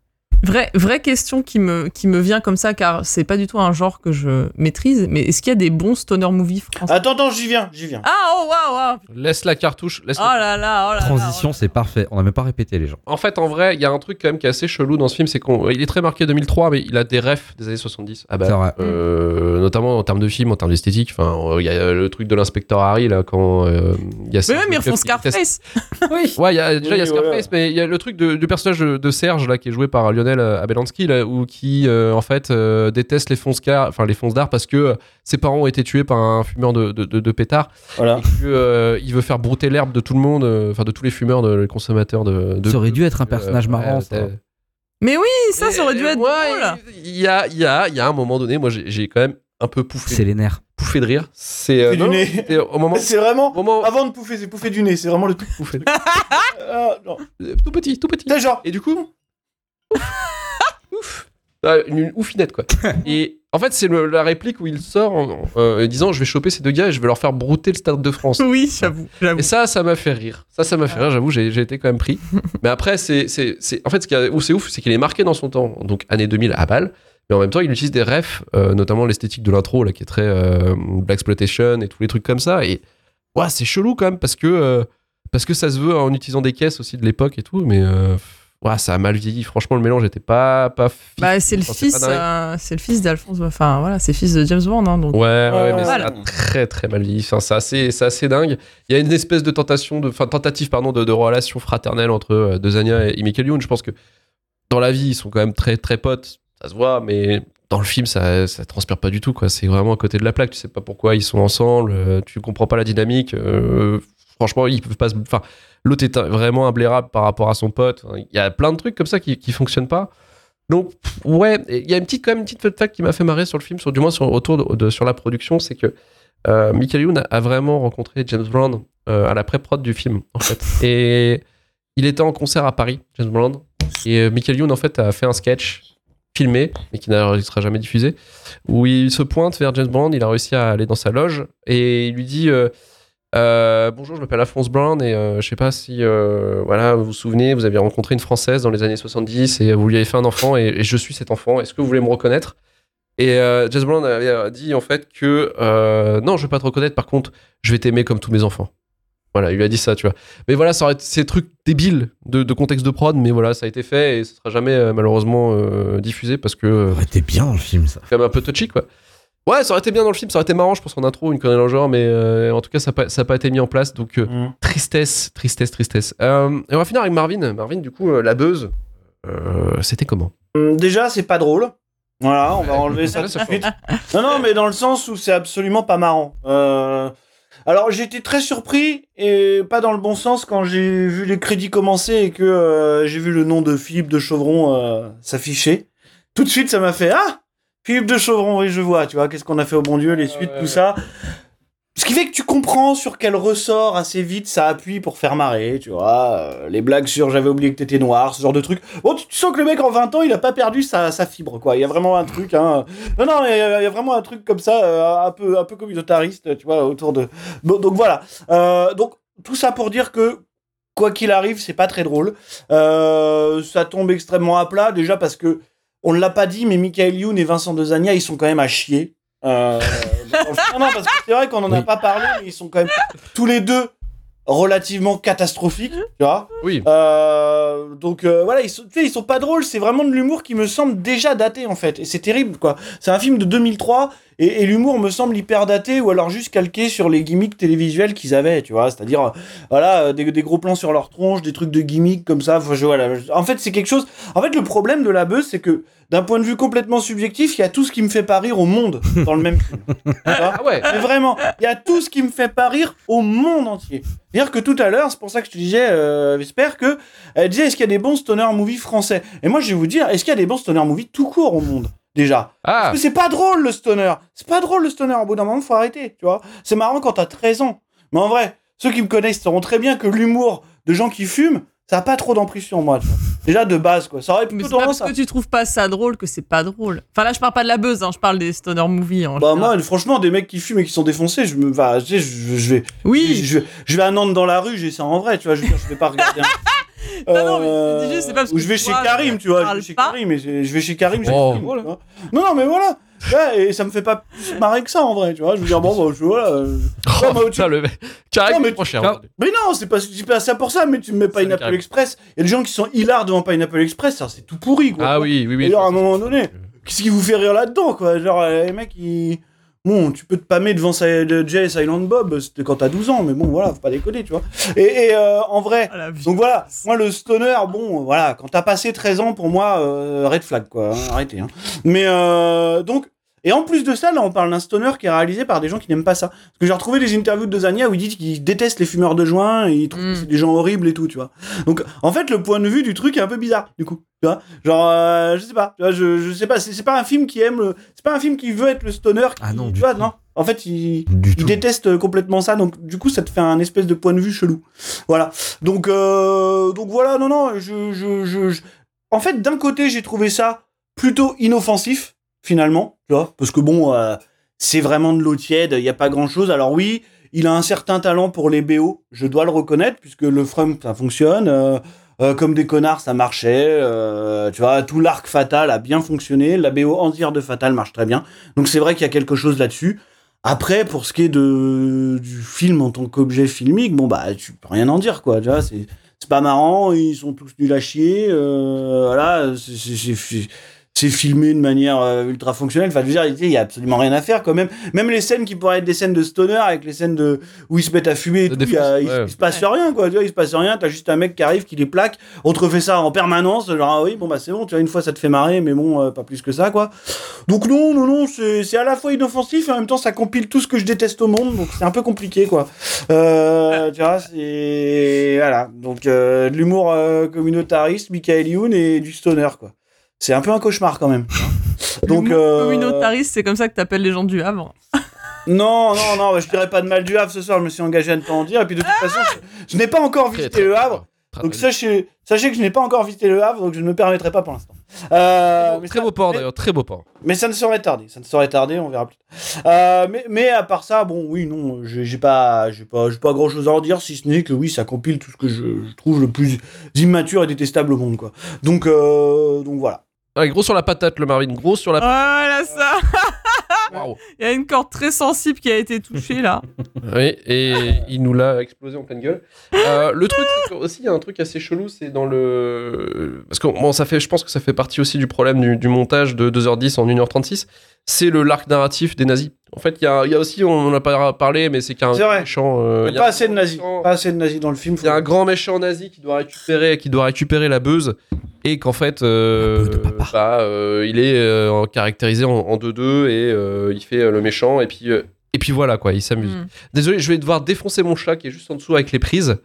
vraie, vraie question qui me, qui me vient comme ça, car c'est pas du tout un genre que je maîtrise, mais est-ce qu'il y a des bons stoner movies français? Attends, attends, j'y viens, j'y viens. Ah, oh, waouh, waouh Laisse la cartouche. Laisse Oh là là, oh là Transition, oh c'est parfait. On n'a même pas répété les gens. En fait, en vrai, il y a un truc quand même qui est assez chelou dans ce film, c'est qu'il est très marqué 2003, mais il a des refs des années 70. Ah bah, C'est vrai. euh, notamment en termes de film, en termes d'esthétique. Enfin, euh, il y a le truc de l'inspecteur Harry là quand euh, il y a. Mais même, ils refont Scarface. <laughs> Ouais, il y a, déjà il y a Oui, Scarface, voilà. mais il y a le truc du personnage de, de Serge là qui est joué par Lionel euh, Abelansky là, ou qui euh, en fait euh, déteste les fonces car- enfin les fonces d'art parce que ses parents ont été tués par un fumeur de, de, de- de pétard Voilà. et que euh, il veut faire brouter l'herbe de tout le monde, enfin de tous les fumeurs, de, les consommateurs de. de Ça aurait dû être un personnage euh, marrant, ouais, Mais oui, ça, ça aurait dû être drôle. Il y a, il y, a, il y a un moment donné, moi j'ai quand même un peu pouffé, C'est les nerfs. pouffé de rire. C'est euh, Pouffer du nez. au moment, <laughs> C'est vraiment. moment Avant de pouffer, c'est pouffer du nez, c'est vraiment le truc. pouffé de- <laughs> Ah, non. euh, tout petit, tout petit. C'est genre. Et du coup, <laughs> ouf, Ah, une, une oufinette quoi. <laughs> Et en fait, c'est la réplique où il sort en, euh, disant je vais choper ces deux gars et je vais leur faire brouter le stade de France. Oui, j'avoue. Et ça, ça m'a fait rire. Ça, ça m'a fait rire, j'avoue, j'ai été quand même pris. <laughs> Mais après, c'est, en fait, ce qui est, où c'est ouf, c'est qu'il est marqué dans son temps, donc année 2000 à balle. Mais en même temps, il utilise des refs, euh, notamment l'esthétique de l'intro, là, qui est très euh, Black Exploitation et tous les trucs comme ça. Et ouais, c'est chelou quand même, parce que, parce que ça se veut en utilisant des caisses aussi de l'époque et tout. Mais ouais, ça a mal vieilli. Franchement, le mélange était pas, pas. Bah, c'est le fils, euh, c'est le fils d'Alphonse. Enfin, voilà, c'est le fils de James Bond, hein, donc. Ouais, ouais, Ouais, mais voilà. ça a très très mal vieilli. Enfin, c'est assez, c'est assez dingue. Il y a une espèce de tentation, de, enfin, tentative pardon, de, de relation fraternelle entre euh, Dezania et Michael Youn. Je pense que dans la vie, ils sont quand même très très potes. ça se voit, mais dans le film, ça, ça transpire pas du tout, quoi. C'est vraiment à côté de la plaque. Tu sais pas pourquoi ils sont ensemble, euh, tu comprends pas la dynamique. euh, franchement, ils peuvent pas se. Enfin, l'autre est vraiment imblairable par rapport à son pote. Il y a plein de trucs comme ça qui, qui fonctionnent pas. Donc, ouais, il y a une petite, quand même une petite fun fact qui m'a fait marrer sur le film, sur, du moins sur, autour de, de- sur la production, c'est que euh, Michael Youn a, a vraiment rencontré James Brown euh, à la pré-prod du film, en fait. <laughs> Et il était en concert à Paris, James Brown. Et euh, Michael Youn, en fait, a fait un sketch filmé, mais qui ne sera jamais diffusé, où il se pointe vers James Brown, il a réussi à aller dans sa loge, et il lui dit euh, Bonjour, je m'appelle Alphonse Brown, et euh, je sais pas si euh, voilà, vous vous souvenez, vous aviez rencontré une Française dans les années 70, et vous lui avez fait un enfant, et, et je suis cet enfant, est-ce que vous voulez me reconnaître? Et euh, James Brown avait dit en fait que non, je vais pas te reconnaître, par contre, je vais t'aimer comme tous mes enfants. Voilà, il lui a dit ça, tu vois. Mais voilà, ça aurait été ces trucs débiles de, de contexte de prod, mais voilà, ça a été fait et ce sera jamais malheureusement diffusé parce que Ça aurait été bien le film, ça. c'est quand même un peu touchy, quoi. Ouais, ça aurait été bien dans le film, ça aurait été marrant, je pense, en intro, une connerie dans le genre, mais euh, en tout cas, ça n'a pas, été mis en place, donc euh, Mm. tristesse, tristesse, tristesse. Euh, et on va finir avec Marvin. Marvin, du coup, euh, la buzz, euh, c'était comment? Hum, Déjà, c'est pas drôle. Voilà, on va enlever ça <laughs> ça de suite. Non, non, mais dans le sens où c'est absolument pas marrant. Euh, Alors, j'ai été très surpris, et pas dans le bon sens, quand j'ai vu les crédits commencer et que euh, j'ai vu le nom de Philippe de Chauvron euh, s'afficher. Tout de suite, ça m'a fait Ah Philippe de Chauvron, oui, je vois, tu vois, qu'est-ce qu'on a fait au bon Dieu, les suites, ouais, tout ça. Ce qui fait que tu comprends sur quel ressort assez vite ça appuie pour faire marrer, tu vois. euh, les blagues sur j'avais oublié que t'étais noir, ce genre de truc. Bon, tu, tu sens que le mec en 20 ans, il a pas perdu sa, sa fibre, quoi. Il y a vraiment un truc, hein. Non, non, il y, a il y a vraiment un truc comme ça, euh, un peu, un peu communautariste, tu vois, autour de. Bon, donc voilà. Euh, donc, tout ça pour dire que. Quoi qu'il arrive, c'est pas très drôle. Euh, ça tombe extrêmement à plat, déjà parce que on ne l'a pas dit, mais Michael Youn et Vincent Dezania, ils sont quand même à chier. Euh, non, non, parce que c'est vrai qu'on en a Oui. pas parlé, mais ils sont quand même tous les deux relativement catastrophiques, tu vois. Oui. Euh, donc euh, voilà, ils sont, tu sais, ils sont pas drôles, c'est vraiment de l'humour qui me semble déjà daté en fait, et c'est terrible quoi. C'est un film de 2003 et, et l'humour me semble hyper daté ou alors juste calqué sur les gimmicks télévisuels qu'ils avaient, tu vois. C'est-à-dire euh, voilà euh, des, des gros plans sur leur tronche, des trucs de gimmicks comme ça. Enfin, je- voilà. Je- En fait, c'est quelque chose. En fait, le problème de la buzz, c'est que d'un point de vue complètement subjectif, il y a tout ce qui me fait pas rire au monde dans le même film. <laughs> Ah ouais mais vraiment, il y a tout ce qui me fait pas rire au monde entier. C'est-à-dire que tout à l'heure, c'est pour ça que je te disais, euh, j'espère que elle disait est-ce qu'il y a des bons stoner movies français? Et moi, je vais vous dire, est-ce qu'il y a des bons stoner movies tout court au monde? Déjà Ah Parce que c'est pas drôle le stoner. C'est pas drôle le stoner. Au bout d'un moment, faut arrêter, tu vois. C'est marrant quand t'as 13 ans. Mais en vrai, ceux qui me connaissent sauront très bien que l'humour de gens qui fument, ça a pas trop d'emprise sur moi. tu vois. Déjà de base, quoi. Ça aurait Mais plutôt c'est pas parce que tu trouves pas ça drôle que c'est pas drôle. Enfin là, je parle pas de la buzz, hein, je parle des stoner movies. En Bah général. moi, franchement, des mecs qui fument et qui sont défoncés, je me, bah, je, je vais, oui. je, je vais à Nantes dans la rue, j'ai ça en vrai, tu vois. Je je vais pas regarder. Un... <laughs> Non, non, mais je dis juste, c'est pas parce Ou que je vais chez vois, Karim, tu vois. Je vais chez pas. Karim, et je je vais chez Karim. j'ai Oh. vois. Non, non, mais voilà. Ouais, et ça me fait pas plus marrer que ça en vrai, tu vois. Je veux dire, bon, bah, je, voilà. euh, Oh, putain, tu- le Carré Non, mais trop cher. Mais non, c'est pas, c'est pas ça pour ça, mais tu me mets C'est Pineapple carré. Express. Il y a des gens qui sont hilars devant Pineapple Express, ça, c'est tout pourri, quoi. Ah oui, oui, oui. Et alors, à un moment donné, qu'est-ce qui vous fait rire là-dedans, quoi? Genre, euh, les mecs, ils. Bon, tu peux te pâmer devant Jay et Silent Bob, c'était quand t'as 12 ans, mais bon, voilà, faut pas déconner, tu vois. Et, et, euh, en vrai, Ah, donc voilà, moi le stoner, bon, voilà, quand t'as passé 13 ans, pour moi, euh, red flag, quoi, hein, arrêtez. Hein. Mais euh, donc, et en plus de ça, là, on parle d'un stoner qui est réalisé par des gens qui n'aiment pas ça. Parce que j'ai retrouvé des interviews de Zania où il dit qu'il déteste les fumeurs de joint et il trouve Mm. que c'est des gens horribles et tout, tu vois. Donc, en fait, le point de vue du truc est un peu bizarre, du coup. Tu vois Genre, euh, je sais pas, tu vois, je, je sais pas, c'est pas un film qui aime le. C'est pas un film qui veut être le stoner. Qui, Ah non, tu du vois, tout. non. En fait, il. Déteste euh, complètement ça, donc du coup ça te fait un espèce de point de vue chelou. Voilà. Donc euh, donc voilà, non non, je je je, je- en fait d'un côté j'ai trouvé ça plutôt inoffensif finalement, tu vois, parce que bon euh, c'est vraiment de l'eau tiède, il y a pas grand chose. Alors oui, il a un certain talent pour les BO, je dois le reconnaître puisque le From ça fonctionne. euh, euh, comme des connards, ça marchait. tu vois, tout l'arc fatal a bien fonctionné. La BO entière de Fatal marche très bien. Donc c'est vrai qu'il y a quelque chose là-dessus. Après, pour ce qui est de, du film en tant qu'objet filmique, bon, bah, tu peux rien en dire, quoi. Tu vois, c'est, pas marrant, ils sont tous nuls à chier, voilà, c'est, c'est- filmé de manière euh, ultra fonctionnelle. Enfin, je veux dire, il y a absolument rien à faire quand même. Même les scènes qui pourraient être des scènes de stoner avec les scènes de où ils se mettent à fumer et tout, il, y a- il- défense, ouais. il se passe rien quoi. Tu vois, il se passe rien. T'as juste un mec qui arrive, qui les plaque. On te refait ça en permanence. Genre ah oui, bon bah c'est bon. Tu vois, une fois ça te fait marrer, mais bon, euh, pas plus que ça quoi. Donc non, non, non, c'est c'est à la fois inoffensif et en même temps ça compile tout ce que je déteste au monde. Donc c'est un peu compliqué quoi. Euh, tu vois, c'est voilà. Donc euh, de l'humour euh, communautariste, Michael Youn et du stoner quoi. C'est un peu un cauchemar quand même. <laughs> Donc euh, Communautariste, c'est comme ça que t'appelles les gens du Havre. <laughs> non, non, non, je dirais pas de mal du Havre ce soir, je me suis engagé à ne pas en dire. Et puis de toute façon, je, je n'ai pas encore visité le bien. Havre. Donc sachez, sachez que je n'ai pas encore visité le Havre, donc je ne me permettrai pas pour l'instant. Euh, Très ça- beau port d'ailleurs, très beau port. mais ça ne saurait tarder, ça ne saurait tarder, on verra plus tard. Euh, mais, mais à part ça, bon, oui, non, j'ai pas, j'ai pas, j'ai pas grand chose à en dire, si ce n'est que oui, ça compile tout ce que je, je trouve le plus immature et détestable au monde, quoi. Donc, euh, donc voilà. Allez, gros sur la patate, le Marvin, gros sur la Voilà ça. Il y a une corde très sensible qui a été touchée là. <laughs> Oui, et il nous l'a explosé en pleine gueule. Euh, le truc, c'est aussi, il y a un truc assez chelou, c'est dans le. Parce que bon, ça fait, je pense que ça fait partie aussi du problème du, du montage de 2h10 en 1h36. C'est le l'arc narratif des nazis. En fait, il y a, il y a aussi, on en a pas parlé, mais c'est qu'il y a un C'est vrai. méchant. euh, il y a pas un assez de nazis, méchant- pas assez de nazis dans le film. Il y a un grand méchant nazi qui doit récupérer, qui doit récupérer la buzz et qu'en fait, euh, bah, euh, il est euh, caractérisé en, en 2-2 et euh, il fait euh, le méchant et puis euh, et puis voilà quoi, il s'amuse. Hmm. Désolé, je vais devoir défoncer mon chat qui est juste en dessous avec les prises.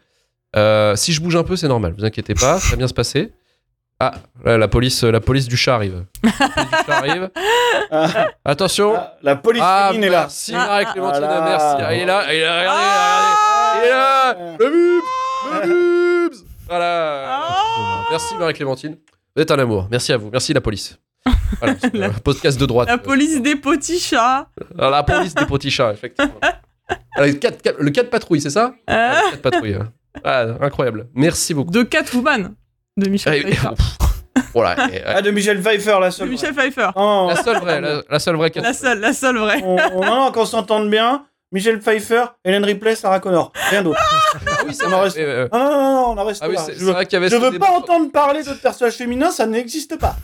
Euh, si je bouge un peu, c'est normal, vous inquiétez pas, ça va bien se passer. Ah, là, la police, la police du chat arrive. <laughs> La police du chat arrive. Ah, Attention. ah, la police Ah, féminine est là. merci Ah, Marie ah, Clémentine, voilà. merci. Ah, il est là, il est là, regardez, regardez. Il est là, le le. Voilà. Ah Merci Marie Clémentine. Vous êtes un amour. Merci à vous. Merci la police. Voilà, <laughs> La- un podcast de droite. La police des petits chats. Alors, la police des petits chats, effectivement. <laughs> Alors, le 4, le 4 patrouilles, c'est ça Hein Ah, le 4 patrouilles. hein. Ah, incroyable. Merci beaucoup. de Catwoman de Michel Et- Pfeiffer. voilà. et, Ah, de Michel Pfeiffer, la De seule. Michel Pfeiffer. Oh, la seule vraie, la, la seule vraie 4 La seule, la seule vraie. on, on, non, qu'on s'entende bien. Michel Pfeiffer, Hélène Ripley, Sarah Connor. Rien d'autre. Ah oui, On en reste- mais, euh, Non, non, non, non, on en reste Ah oui, là. c'est Je veux, vrai qu'il y avait je veux pas entendre parler d'autres personnages féminins, ça n'existe pas.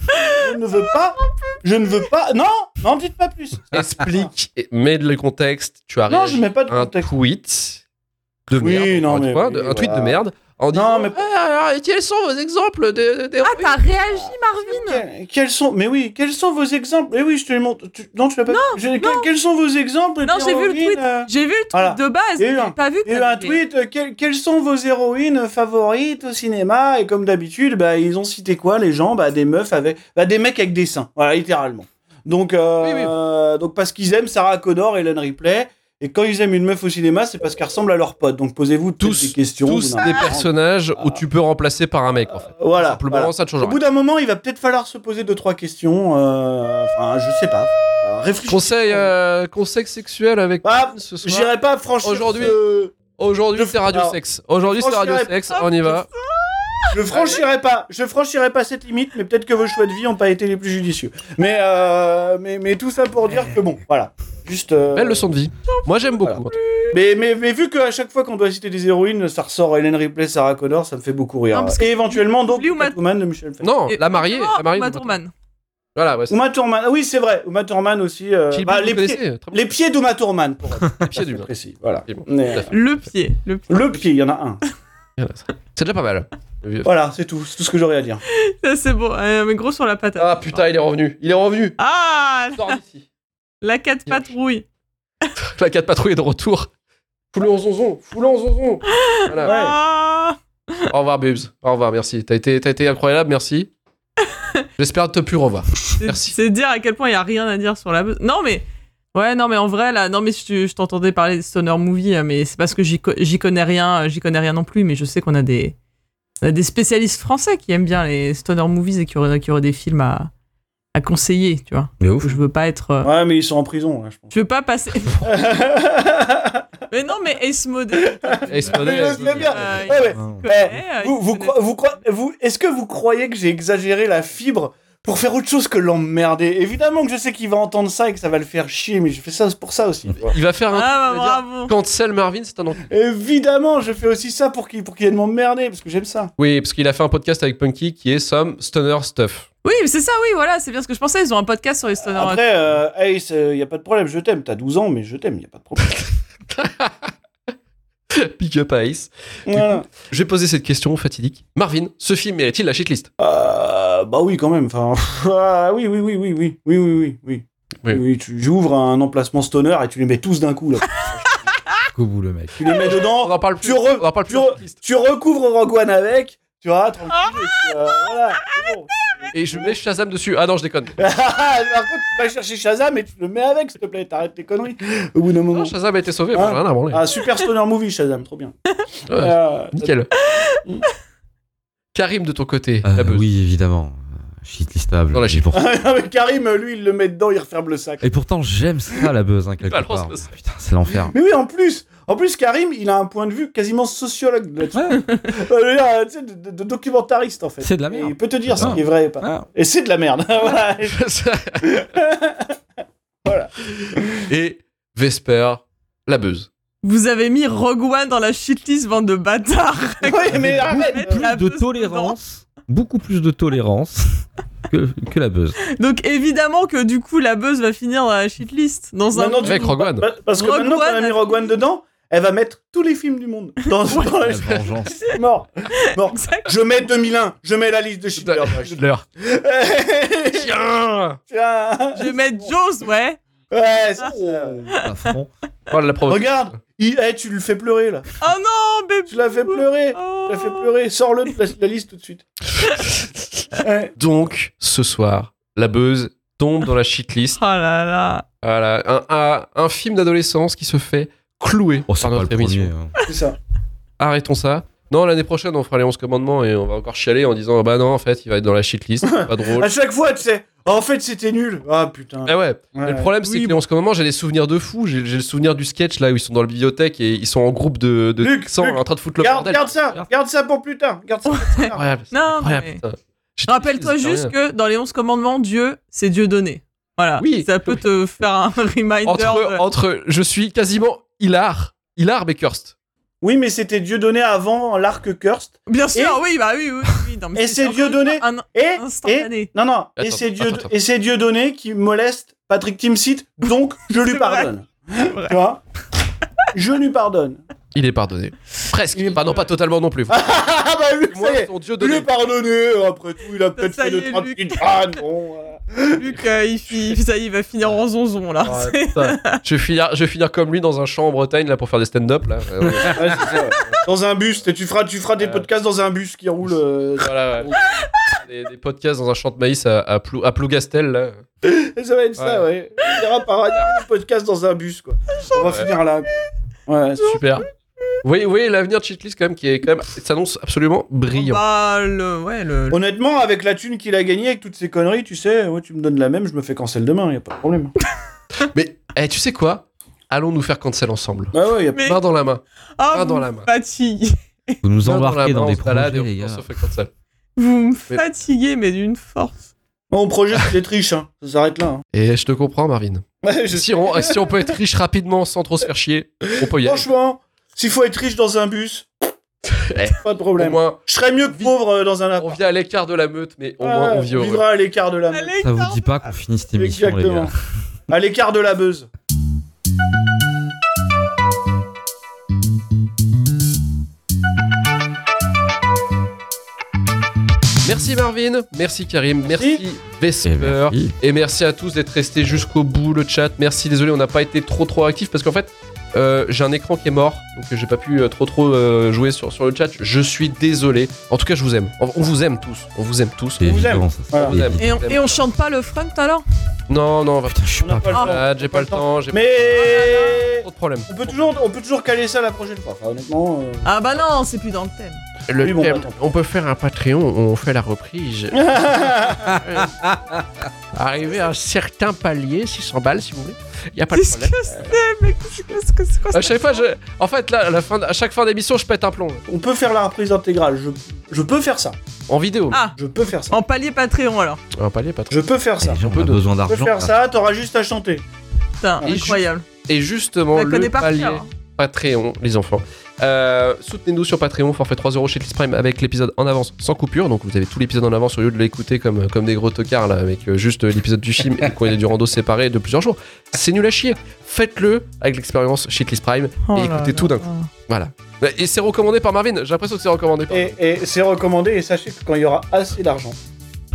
Je ne veux pas. Je ne veux pas. Non, n'en dites pas plus. Explique, et mets le contexte. Tu as Non, je mets pas de à un contexte. tweet de Oui, merde. non, mais fois, oui, de- un tweet voilà. de merde en Non, disant mais- Ah, alors, quels sont vos exemples de, de- Ah, t'as réagi, Marvin Quels, quels sont, mais oui, quels sont vos exemples Mais oui, je te les montre. Tu- non, tu l'as pas. Je- quels, quels sont vos exemples Non, j'ai vu le tweet. euh, J'ai vu le tweet Voilà. de base, Il y a eu mais un- j'ai pas vu que eu un tweet, euh, quelles, quelles sont vos héroïnes favorites au cinéma Et comme d'habitude, bah, ils ont cité quoi les gens bah, Des meufs avec. Bah, des mecs avec des seins, voilà, littéralement. Donc, euh, Oui, oui. euh, donc parce qu'ils aiment Sarah Connor et Ellen Ripley. Et quand ils aiment une meuf au cinéma, c'est parce qu'elle ressemble à leur pote. Donc posez-vous tous, des questions. tous des personnages où tu peux remplacer par un mec en fait. Voilà. Simplement, voilà. ça change Au bout d'un moment, il va peut-être falloir se poser deux trois questions. euh, Enfin, je sais pas. Euh, réfléchissez. Conseil, euh, conseil sexuel avec Ah, ce soir. J'irai pas franchir. Aujourd'hui- ce- Aujourd'hui, c'est Radio alors, Sexe. Aujourd'hui, c'est Radio Sexe. On y va. Je franchirai pas, je franchirai pas cette limite, mais peut-être que vos choix de vie ont pas été les plus judicieux. Mais euh, mais, mais tout ça pour dire que bon, voilà, juste. euh, Belle leçon de vie. Moi, j'aime beaucoup. Mais, mais, mais vu qu'à chaque fois qu'on doit citer des héroïnes, ça ressort Hélène Ripley, Sarah Connor, ça me fait beaucoup rire. Non, parce Et éventuellement donc Catwoman de Michel Pfeiffer. Non, Et- la mariée. Oh, La mariée. Uma de- Thurman. Voilà, ouais. c'est- Uma Thurman, ah oui c'est vrai, Uma Thurman aussi. euh, bah, les, pieds, les pieds d'Uma Thurman, pour être <laughs> Les pieds précis. Voilà. Bon. Mais. Le pied. Le pied. le pied, il y en a un. <laughs> C'est déjà pas mal. Voilà, c'est tout, c'est tout ce que j'aurais à dire. C'est bon. Euh, mais gros sur la patate. Ah putain, il est revenu. Il est revenu. Ah Sors d'ici. La 4 patrouille. <laughs> La 4 patrouille est de retour. Foulons zonzon. Foulons zonzon. Voilà. Ouais. Ah Au revoir, Bubs. Au revoir, merci. T'as été, été incroyable, merci. <laughs> J'espère te plus revoir. Merci. C'est dire à quel point il y a rien à dire sur la. Non mais ouais non mais en vrai là non mais je, je t'entendais parler de stoner movie euh, mais c'est parce que j'y co- j'y connais rien euh, j'y connais rien non plus mais je sais qu'on a des on a des spécialistes français qui aiment bien les stoner movies et qui auraient, qui auraient des films à, à conseiller tu vois. Mais ouf. Je veux pas être euh, Ouais, mais ils sont en prison, là, je pense. je veux pas passer <laughs> mais non mais Ace Mode Ace Model, je l'aime bien. Ouais, ouais. Non. Eh, euh, vous, vous, est-ce que vous croyez que j'ai exagéré la fibre pour faire autre chose que l'emmerder Évidemment que je sais qu'il va entendre ça et que ça va le faire chier, mais je fais ça pour ça aussi. Il va faire un. ah il bah bravo Cancel Marvin, c'est un enculé. Évidemment, je fais aussi ça pour qu'il pour qu'il vienne m'emmerder parce que j'aime ça. Oui, parce qu'il a fait un podcast avec Punky qui est Some Stoner Stuff. Oui, mais c'est ça, oui, voilà, c'est bien ce que je pensais. Ils ont un podcast sur les Stoner. Après, euh, Ace, il y a pas de problème, je t'aime. T'as 12 ans, mais je t'aime, y a pas de problème. <laughs> Big up Ace. Voilà. Je vais poser cette question fatidique. Marvin, ce film mérite-t-il la shitlist? Euh, bah oui, quand même. Enfin, <laughs> ah, oui, oui, oui, oui, oui, oui, oui, oui, oui. Oui. Oui, tu j'ouvre un emplacement stoner et tu les mets tous d'un coup là. <laughs> Bout le mec. tu les mets On dedans, en parle plus. tu re- on en parle tu plus. re- tu recouvres Rogue One avec, tu vois, tranquille. et euh, voilà, bon. Et je mets Shazam dessus. Ah non, je déconne. <laughs> Par contre, tu vas chercher Shazam et tu le mets avec, s'il te plaît. T'arrêtes tes conneries. Au bout d'un moment. Non, Shazam a été sauvé. moi, Ah. j'ai rien à branler. Ah, super stoner movie, Shazam, trop bien. Ouais, Euh, Nickel. Karim, de ton côté, Euh, la buzz. oui, évidemment. Euh, Shitlistable. La Et shit. pour- <laughs> Karim, lui, il le met dedans, il referme le sac. Et pourtant, j'aime ça, la buzz, hein, quelque <laughs> part. Putain, c'est l'enfer. Mais oui, en plus, en plus, Karim, il a un point de vue quasiment sociologue là-dessus. Ouais. <laughs> Euh, de, de- de documentariste en fait. C'est de la Et merde. il peut te dire ce qui est vrai et pas. Ah. Et c'est de la merde. voilà. Et Vesper, la buzz. Vous avez mis Rogue One dans la shitlist, bande de bâtards. <laughs> ouais, mais arrête. Beaucoup Plus de tolérance. Beaucoup plus <laughs> de tolérance que, que la buzz. Donc évidemment que du coup la buzz va finir dans la shitlist. Dans un Maintenant, du Avec coup, Rogue One. pa- Parce que Rogue maintenant qu'on a mis Rogue One dedans, elle va mettre tous les films du monde. Dans, <laughs> dans la- La vengeance. C'est mort. Je mets 2001. Je mets la liste de Schindler. Tiens Tiens. Je mettre Jaws, ouais. Ouais, c'est ça. À fond. Oh, la provocation. Regarde. Il, eh, tu le fais pleurer là. Oh non, bébé. Tu l'as fait pleurer. Oh. Tu l'as fait pleurer. Sors-le de la, la liste tout de suite. <laughs> Ouais. Donc, ce soir, la buzz tombe dans la shitlist. Oh là là. Voilà, un, un, un film d'adolescence qui se fait clouer Oh, c'est par pas le notre premier. émission. hein. C'est ça. Arrêtons ça. Non, l'année prochaine, on fera les 11 commandements et on va encore chialer en disant Bah non, en fait, il va être dans la shitlist. c'est pas drôle. <laughs> À chaque fois, tu sais. En fait, c'était nul. Ah putain. Ah ouais. Ouais. Mais le problème, c'est Oui, que les 11 commandements, j'ai des souvenirs de fou. J'ai j'ai le souvenir du sketch là où ils sont dans la bibliothèque et ils sont en groupe de, de Luc, 100 Luc, en train de foutre le Garde, bordel. garde ça. Garde ça pour plus tard. Garde ça. pour plus tard. Incroyable. c'est Non, incroyable, mais- putain. J'ai- Rappelle-toi juste rien. que dans les 11 commandements, Dieu, c'est Dieu donné. Voilà. Oui. Ça peut te faire un <laughs> reminder. Entre, de- entre, je suis quasiment hilar, hilar Beckhurst. Oui, mais c'était Dieu donné avant l'arc Cursed. Bien sûr, Et- oui, bah oui, oui. oui. Non, mais Et c'est encore Dieu une fois donné. Un Et, et instantané. non non. et c'est Dieu et c'est Dieu donné qui moleste Patrick Timsit. Donc <laughs> je lui pardonne. vrai. Tu vois? Je lui pardonne. Il est pardonné. Presque. Il est non, pas totalement non plus. <laughs> Ah bah Luc, Moi, ça y est. son dieu Il donné. est pardonné, après tout, il a peut-être fait petites vannes, bon, voilà. Luc, euh, il, ça y il va finir en zonzon là. Ah, <laughs> je, vais finir, je vais finir comme lui dans un champ en Bretagne là pour faire des stand-up là. Ouais, ouais. Dans un bus, et tu feras, tu feras des Ouais. podcasts dans un bus qui roule. euh, voilà, ouais. des, des podcasts dans un champ de maïs à, à, Plou- à Plougastel là. <laughs> Ça va être ça, ouais. Il ira par des podcasts dans un bus, quoi. On va Ouais. finir là. Ouais, Super. Vous voyez, vous voyez l'avenir de Cheatlist quand même qui est quand même s'annonce absolument brillant. Bah, le, ouais, le, Honnêtement, avec la thune qu'il a gagnée, avec toutes ces conneries, tu sais, ouais, tu me donnes la même, je me fais cancel demain, y a pas de problème. <laughs> Mais eh, tu sais quoi? Allons nous faire cancel ensemble. Bah ouais, y a Mais- Main dans la main. Ah, main dans vous la me main. fatiguez. <laughs> Vous nous Main embarquez dans main, des on se balade projets, et les on, gars. on se fait cancel. Vous me Mais- fatiguez, mais d'une force. Mon projet, c'est d'être riche, hein. Ça s'arrête là. hein. Et je te comprends Marvin. Ouais, je- Si on, si on peut être riche rapidement sans trop se faire chier, on peut y aller. Franchement, s'il faut être riche dans un bus, <laughs> pas de Au problème. moins, Je serais mieux que pauvre euh, dans un on appart. vit à l'écart de la meute, mais au moins on vit heureux. vivra à l'écart de la meute. Ça vous dit pas qu'on finisse cette émission, les Exactement. gars <laughs> À l'écart de la buzz. Merci Marvin, merci Karim, merci Et Vesper. merci. Et merci à tous d'être restés jusqu'au bout, le chat. Merci, désolé, on n'a pas été trop trop actif parce qu'en fait, euh, j'ai un écran qui est mort, donc j'ai pas pu euh, trop trop euh, jouer sur, sur le chat. Je suis désolé. En tout cas, je vous aime. On, on vous aime tous. On vous aime tous. On vous évident, ça. Voilà. On vous aime. Et on, et on chante pas le front alors Non, non, on va Putain, je suis pas pas le temps. pas. J'ai pas le temps. J'ai Mais trop de problèmes. on peut toujours, on peut toujours caler ça la prochaine fois. Enfin, honnêtement. euh, Ah bah non, c'est plus dans le thème. Le Oui, bon, thème, bah, on peut faire un Patreon, on fait la reprise. <laughs> Arriver à un certain palier, 600 balles si vous voulez. Il y a pas de Qu'est-ce problème. que c'est Mais qu'est-ce que c'est quoi À ça chaque fois, je... en fait, là, à, la fin de- à chaque fin d'émission, je pète un plomb. on peut faire la reprise intégrale. Je, je peux faire ça. En vidéo. Ah, Je peux faire ça. en palier Patreon alors. Un palier, pas trop. Je peux faire ça. On de- besoin Je peux d'argent. faire ça. T'auras juste à chanter. Putain, incroyable. Et justement, le palier, cœur. Patreon, les enfants. Euh, Soutenez-nous sur Patreon, forfait 3 euros chez Clips Prime avec l'épisode en avance sans coupure. Donc vous avez tout l'épisode en avance au lieu de l'écouter comme, comme des gros tocards là, avec euh, juste l'épisode du film et qu'on est du rando séparé de plusieurs jours. C'est nul à chier. Faites-le avec l'expérience chez Clips Prime Oh et écoutez là. tout d'un coup. Voilà. Et c'est recommandé par Marvin. J'ai l'impression que c'est recommandé par Et, et c'est recommandé, et sachez que quand il y aura assez d'argent,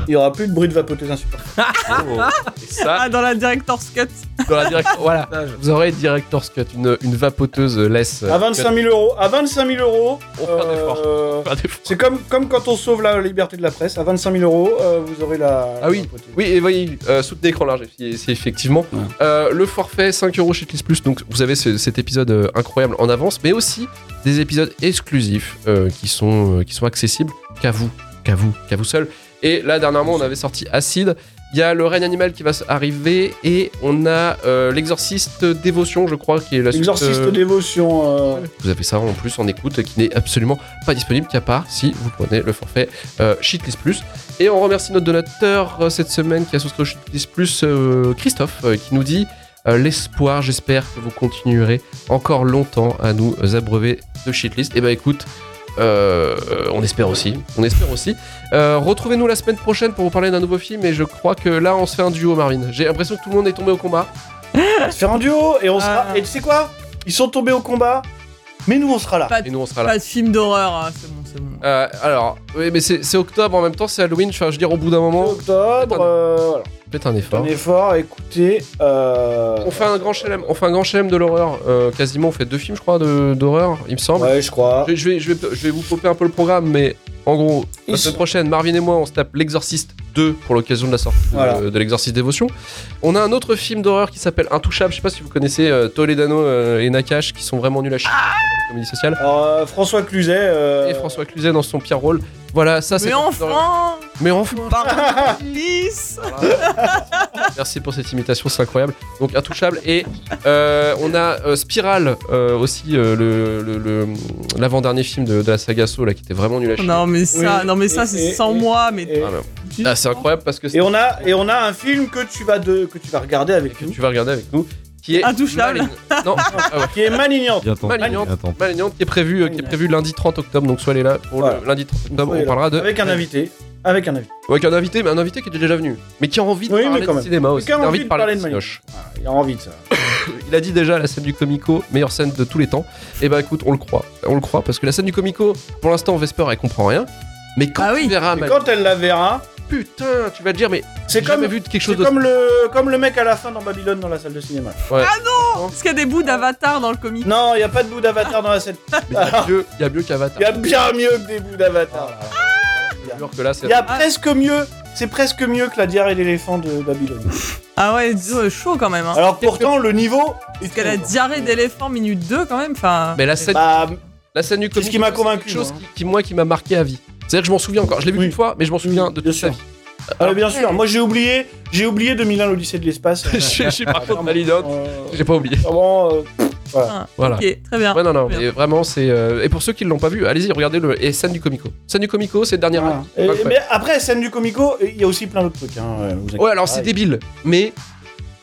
il y aura plus de bruit de vapoteuse insupportable. <laughs> Oh. Et ça, Ah, dans la Director's Cut. dans la direct... <laughs> voilà. Vous aurez Director's Cut, une, une vapoteuse laisse. À 25 000 euros, à 25 000 euros, On fera un effort. euh, c'est comme, comme quand on sauve la liberté de la presse. À 25 000 euros, euh, vous aurez la. Ah oui. la. Oui, et voyez, euh, soutenez écran large, c'est c'est effectivement Ouais. euh, le forfait 5 euros chez Clips Plus. Donc vous avez ce- cet épisode euh, incroyable en avance, mais aussi des épisodes exclusifs euh, qui, sont, euh, qui sont accessibles qu'à vous, qu'à vous, qu'à vous seul. Et là, dernièrement, on avait sorti Acide. Il y a le règne animal qui va arriver et on a euh, l'exorciste dévotion, je crois, qui est la suite. Exorciste euh, dévotion. euh, vous avez ça en plus en écoute qui n'est absolument pas disponible qu'à part si vous prenez le forfait euh, Shitlist Plus. Et on remercie notre donateur cette semaine qui a souscrit au Shitlist Plus, Christophe, qui nous dit l'espoir, j'espère que vous continuerez encore longtemps à nous abreuver de Shitlist. Et bah écoute, euh, on espère aussi, on espère aussi. Euh, Retrouvez-nous la semaine prochaine pour vous parler d'un nouveau film et je crois que là on se fait un duo Marvin. J'ai l'impression que tout le monde est tombé au combat. on va se faire un duo et on sera. Ah. Et tu sais quoi? Ils sont tombés au combat, mais nous on sera là. Pas, Et nous on sera là. pas de film d'horreur, hein, c'est bon, Euh, alors, oui, mais c'est octobre en même temps, c'est Halloween. Enfin, je veux dire, au bout d'un moment, Octobre, euh, voilà. faites un effort. Un effort, écoutez. euh, On fait un grand chelem, on fait un grand chelem de l'horreur. Euh, quasiment, on fait deux films, je crois, de- d'horreur, il me semble. Ouais, je crois. Je, je vais, je, vais, je vais vous popper un peu le programme, mais en gros, la semaine prochaine, Marvin et moi, on se tape L'Exorciste 2 pour l'occasion de la sortie de- Voilà. de, l'Exorciste Dévotion. On a un autre film d'horreur qui s'appelle Intouchable. Je sais pas si vous connaissez euh, Toledano euh, et Nakash, qui sont vraiment nuls à chier dans la comédie sociale. Alors, euh, François Cluzet. Et François Cluzet dans son pire rôle. Voilà, ça c'est. Mais enfin Mais enfin Pardon, Lys <laughs> Merci pour cette imitation, c'est incroyable. Donc intouchable et euh, on a euh, Spiral euh, aussi euh, le- le- le- l'avant-dernier film de, de la saga So là qui était vraiment nul à chier. Non mais ça, Oui, non mais ça c'est sans et- moi, mais et- Ah. Ah, c'est incroyable parce que, Et on a et on a un film que tu vas de que tu vas regarder avec que nous, tu vas regarder avec nous qui est Intouchable. Non, <laughs> ah ouais. qui est Malignante. Malignante. bien tenté. Malignante qui est prévu euh, qui est prévu lundi 30 octobre donc soyez là pour Voilà. le lundi 30 octobre on parlera de Avec un invité, avec un invité. avec un invité mais un invité qui est déjà venu mais qui a envie de Oui, mais parler de cinéma aussi qui a envie de parler de Cinoche. Voilà, il a envie de ça. <laughs> Il a dit déjà la scène du Comico, meilleure scène de tous les temps. Et bah écoute, on le croit. On le croit parce que la scène du Comico, pour l'instant, Vesper, elle comprend rien. Mais quand Ah oui. Mal- quand elle la verra, putain, tu vas te dire, mais c'est comme vu de quelque chose de. comme le comme le mec à la fin dans Babylone dans la salle de cinéma. Est-ce qu'il y a des bouts d'avatar dans le comic Non, il y a pas de bout d'avatar dans la scène. <laughs> Mais il y a mieux, il y a mieux qu'Avatar. Il y a bien mieux que des bouts d'avatar. Que c'est. Il y a presque mieux. C'est presque mieux que la diarrhée d'éléphant de Babylone. Ah ouais, chaud quand même. Hein. Alors pourtant le niveau. Parce qu'elle a diarrhée d'éléphant minute 2 quand même, enfin... Mais la scène, Bah, la scène du c'est Comico, ce qui m'a convaincu, quelque chose qui, qui, moi, qui m'a marqué à vie. C'est-à-dire que je m'en souviens encore. Je l'ai vu Oui. une fois, mais je m'en souviens Oui, de bien toute sa sûr. vie. ah, bien sûr. Moi j'ai oublié, j'ai oublié 2001 l'Odyssée de l'espace. <laughs> Je suis par contre Malinote, Euh, j'ai pas oublié. Vraiment. euh, Ah, Voilà. Ok, très bien. Ouais, non, non, Bien. mais vraiment, c'est. euh, Et pour ceux qui ne l'ont pas vu, allez-y, regardez le. Et scène du Comico. Scène du Comico, c'est le dernier voilà. Et- mais après scène du comico, il y a aussi plein d'autres trucs. Hein, ouais, vous Ouais, alors c'est débile, mais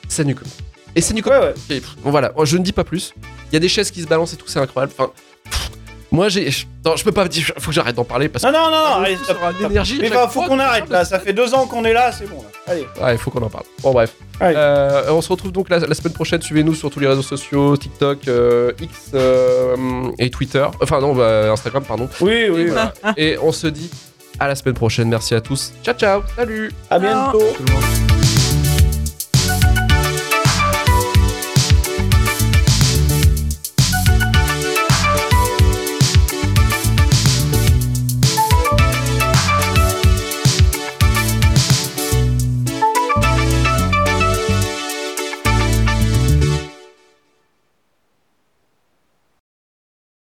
scène du Comico. Et scène du Ouais, Comico. ouais. Pff, Bon, voilà, je ne dis pas plus. Il y a des chaises qui se balancent et tout, c'est incroyable. Enfin, moi, j'ai. je- Non, je peux pas dire. Faut que j'arrête d'en parler parce que. Non, non, non, non, allez, sera stop. d'énergie Mais bah, faut qu'on arrête là, ça fait deux ans qu'on est là, c'est bon là. Allez. Ouais, il faut qu'on en parle. Bon, bref. Euh, on se retrouve donc la, la semaine prochaine. Suivez-nous sur tous les réseaux sociaux TikTok, euh, X euh, et Twitter. Enfin, non, bah, Instagram, pardon. Oui, Et, oui, voilà. et on se dit à la semaine prochaine. Merci à tous. Ciao, ciao. Salut. à bientôt.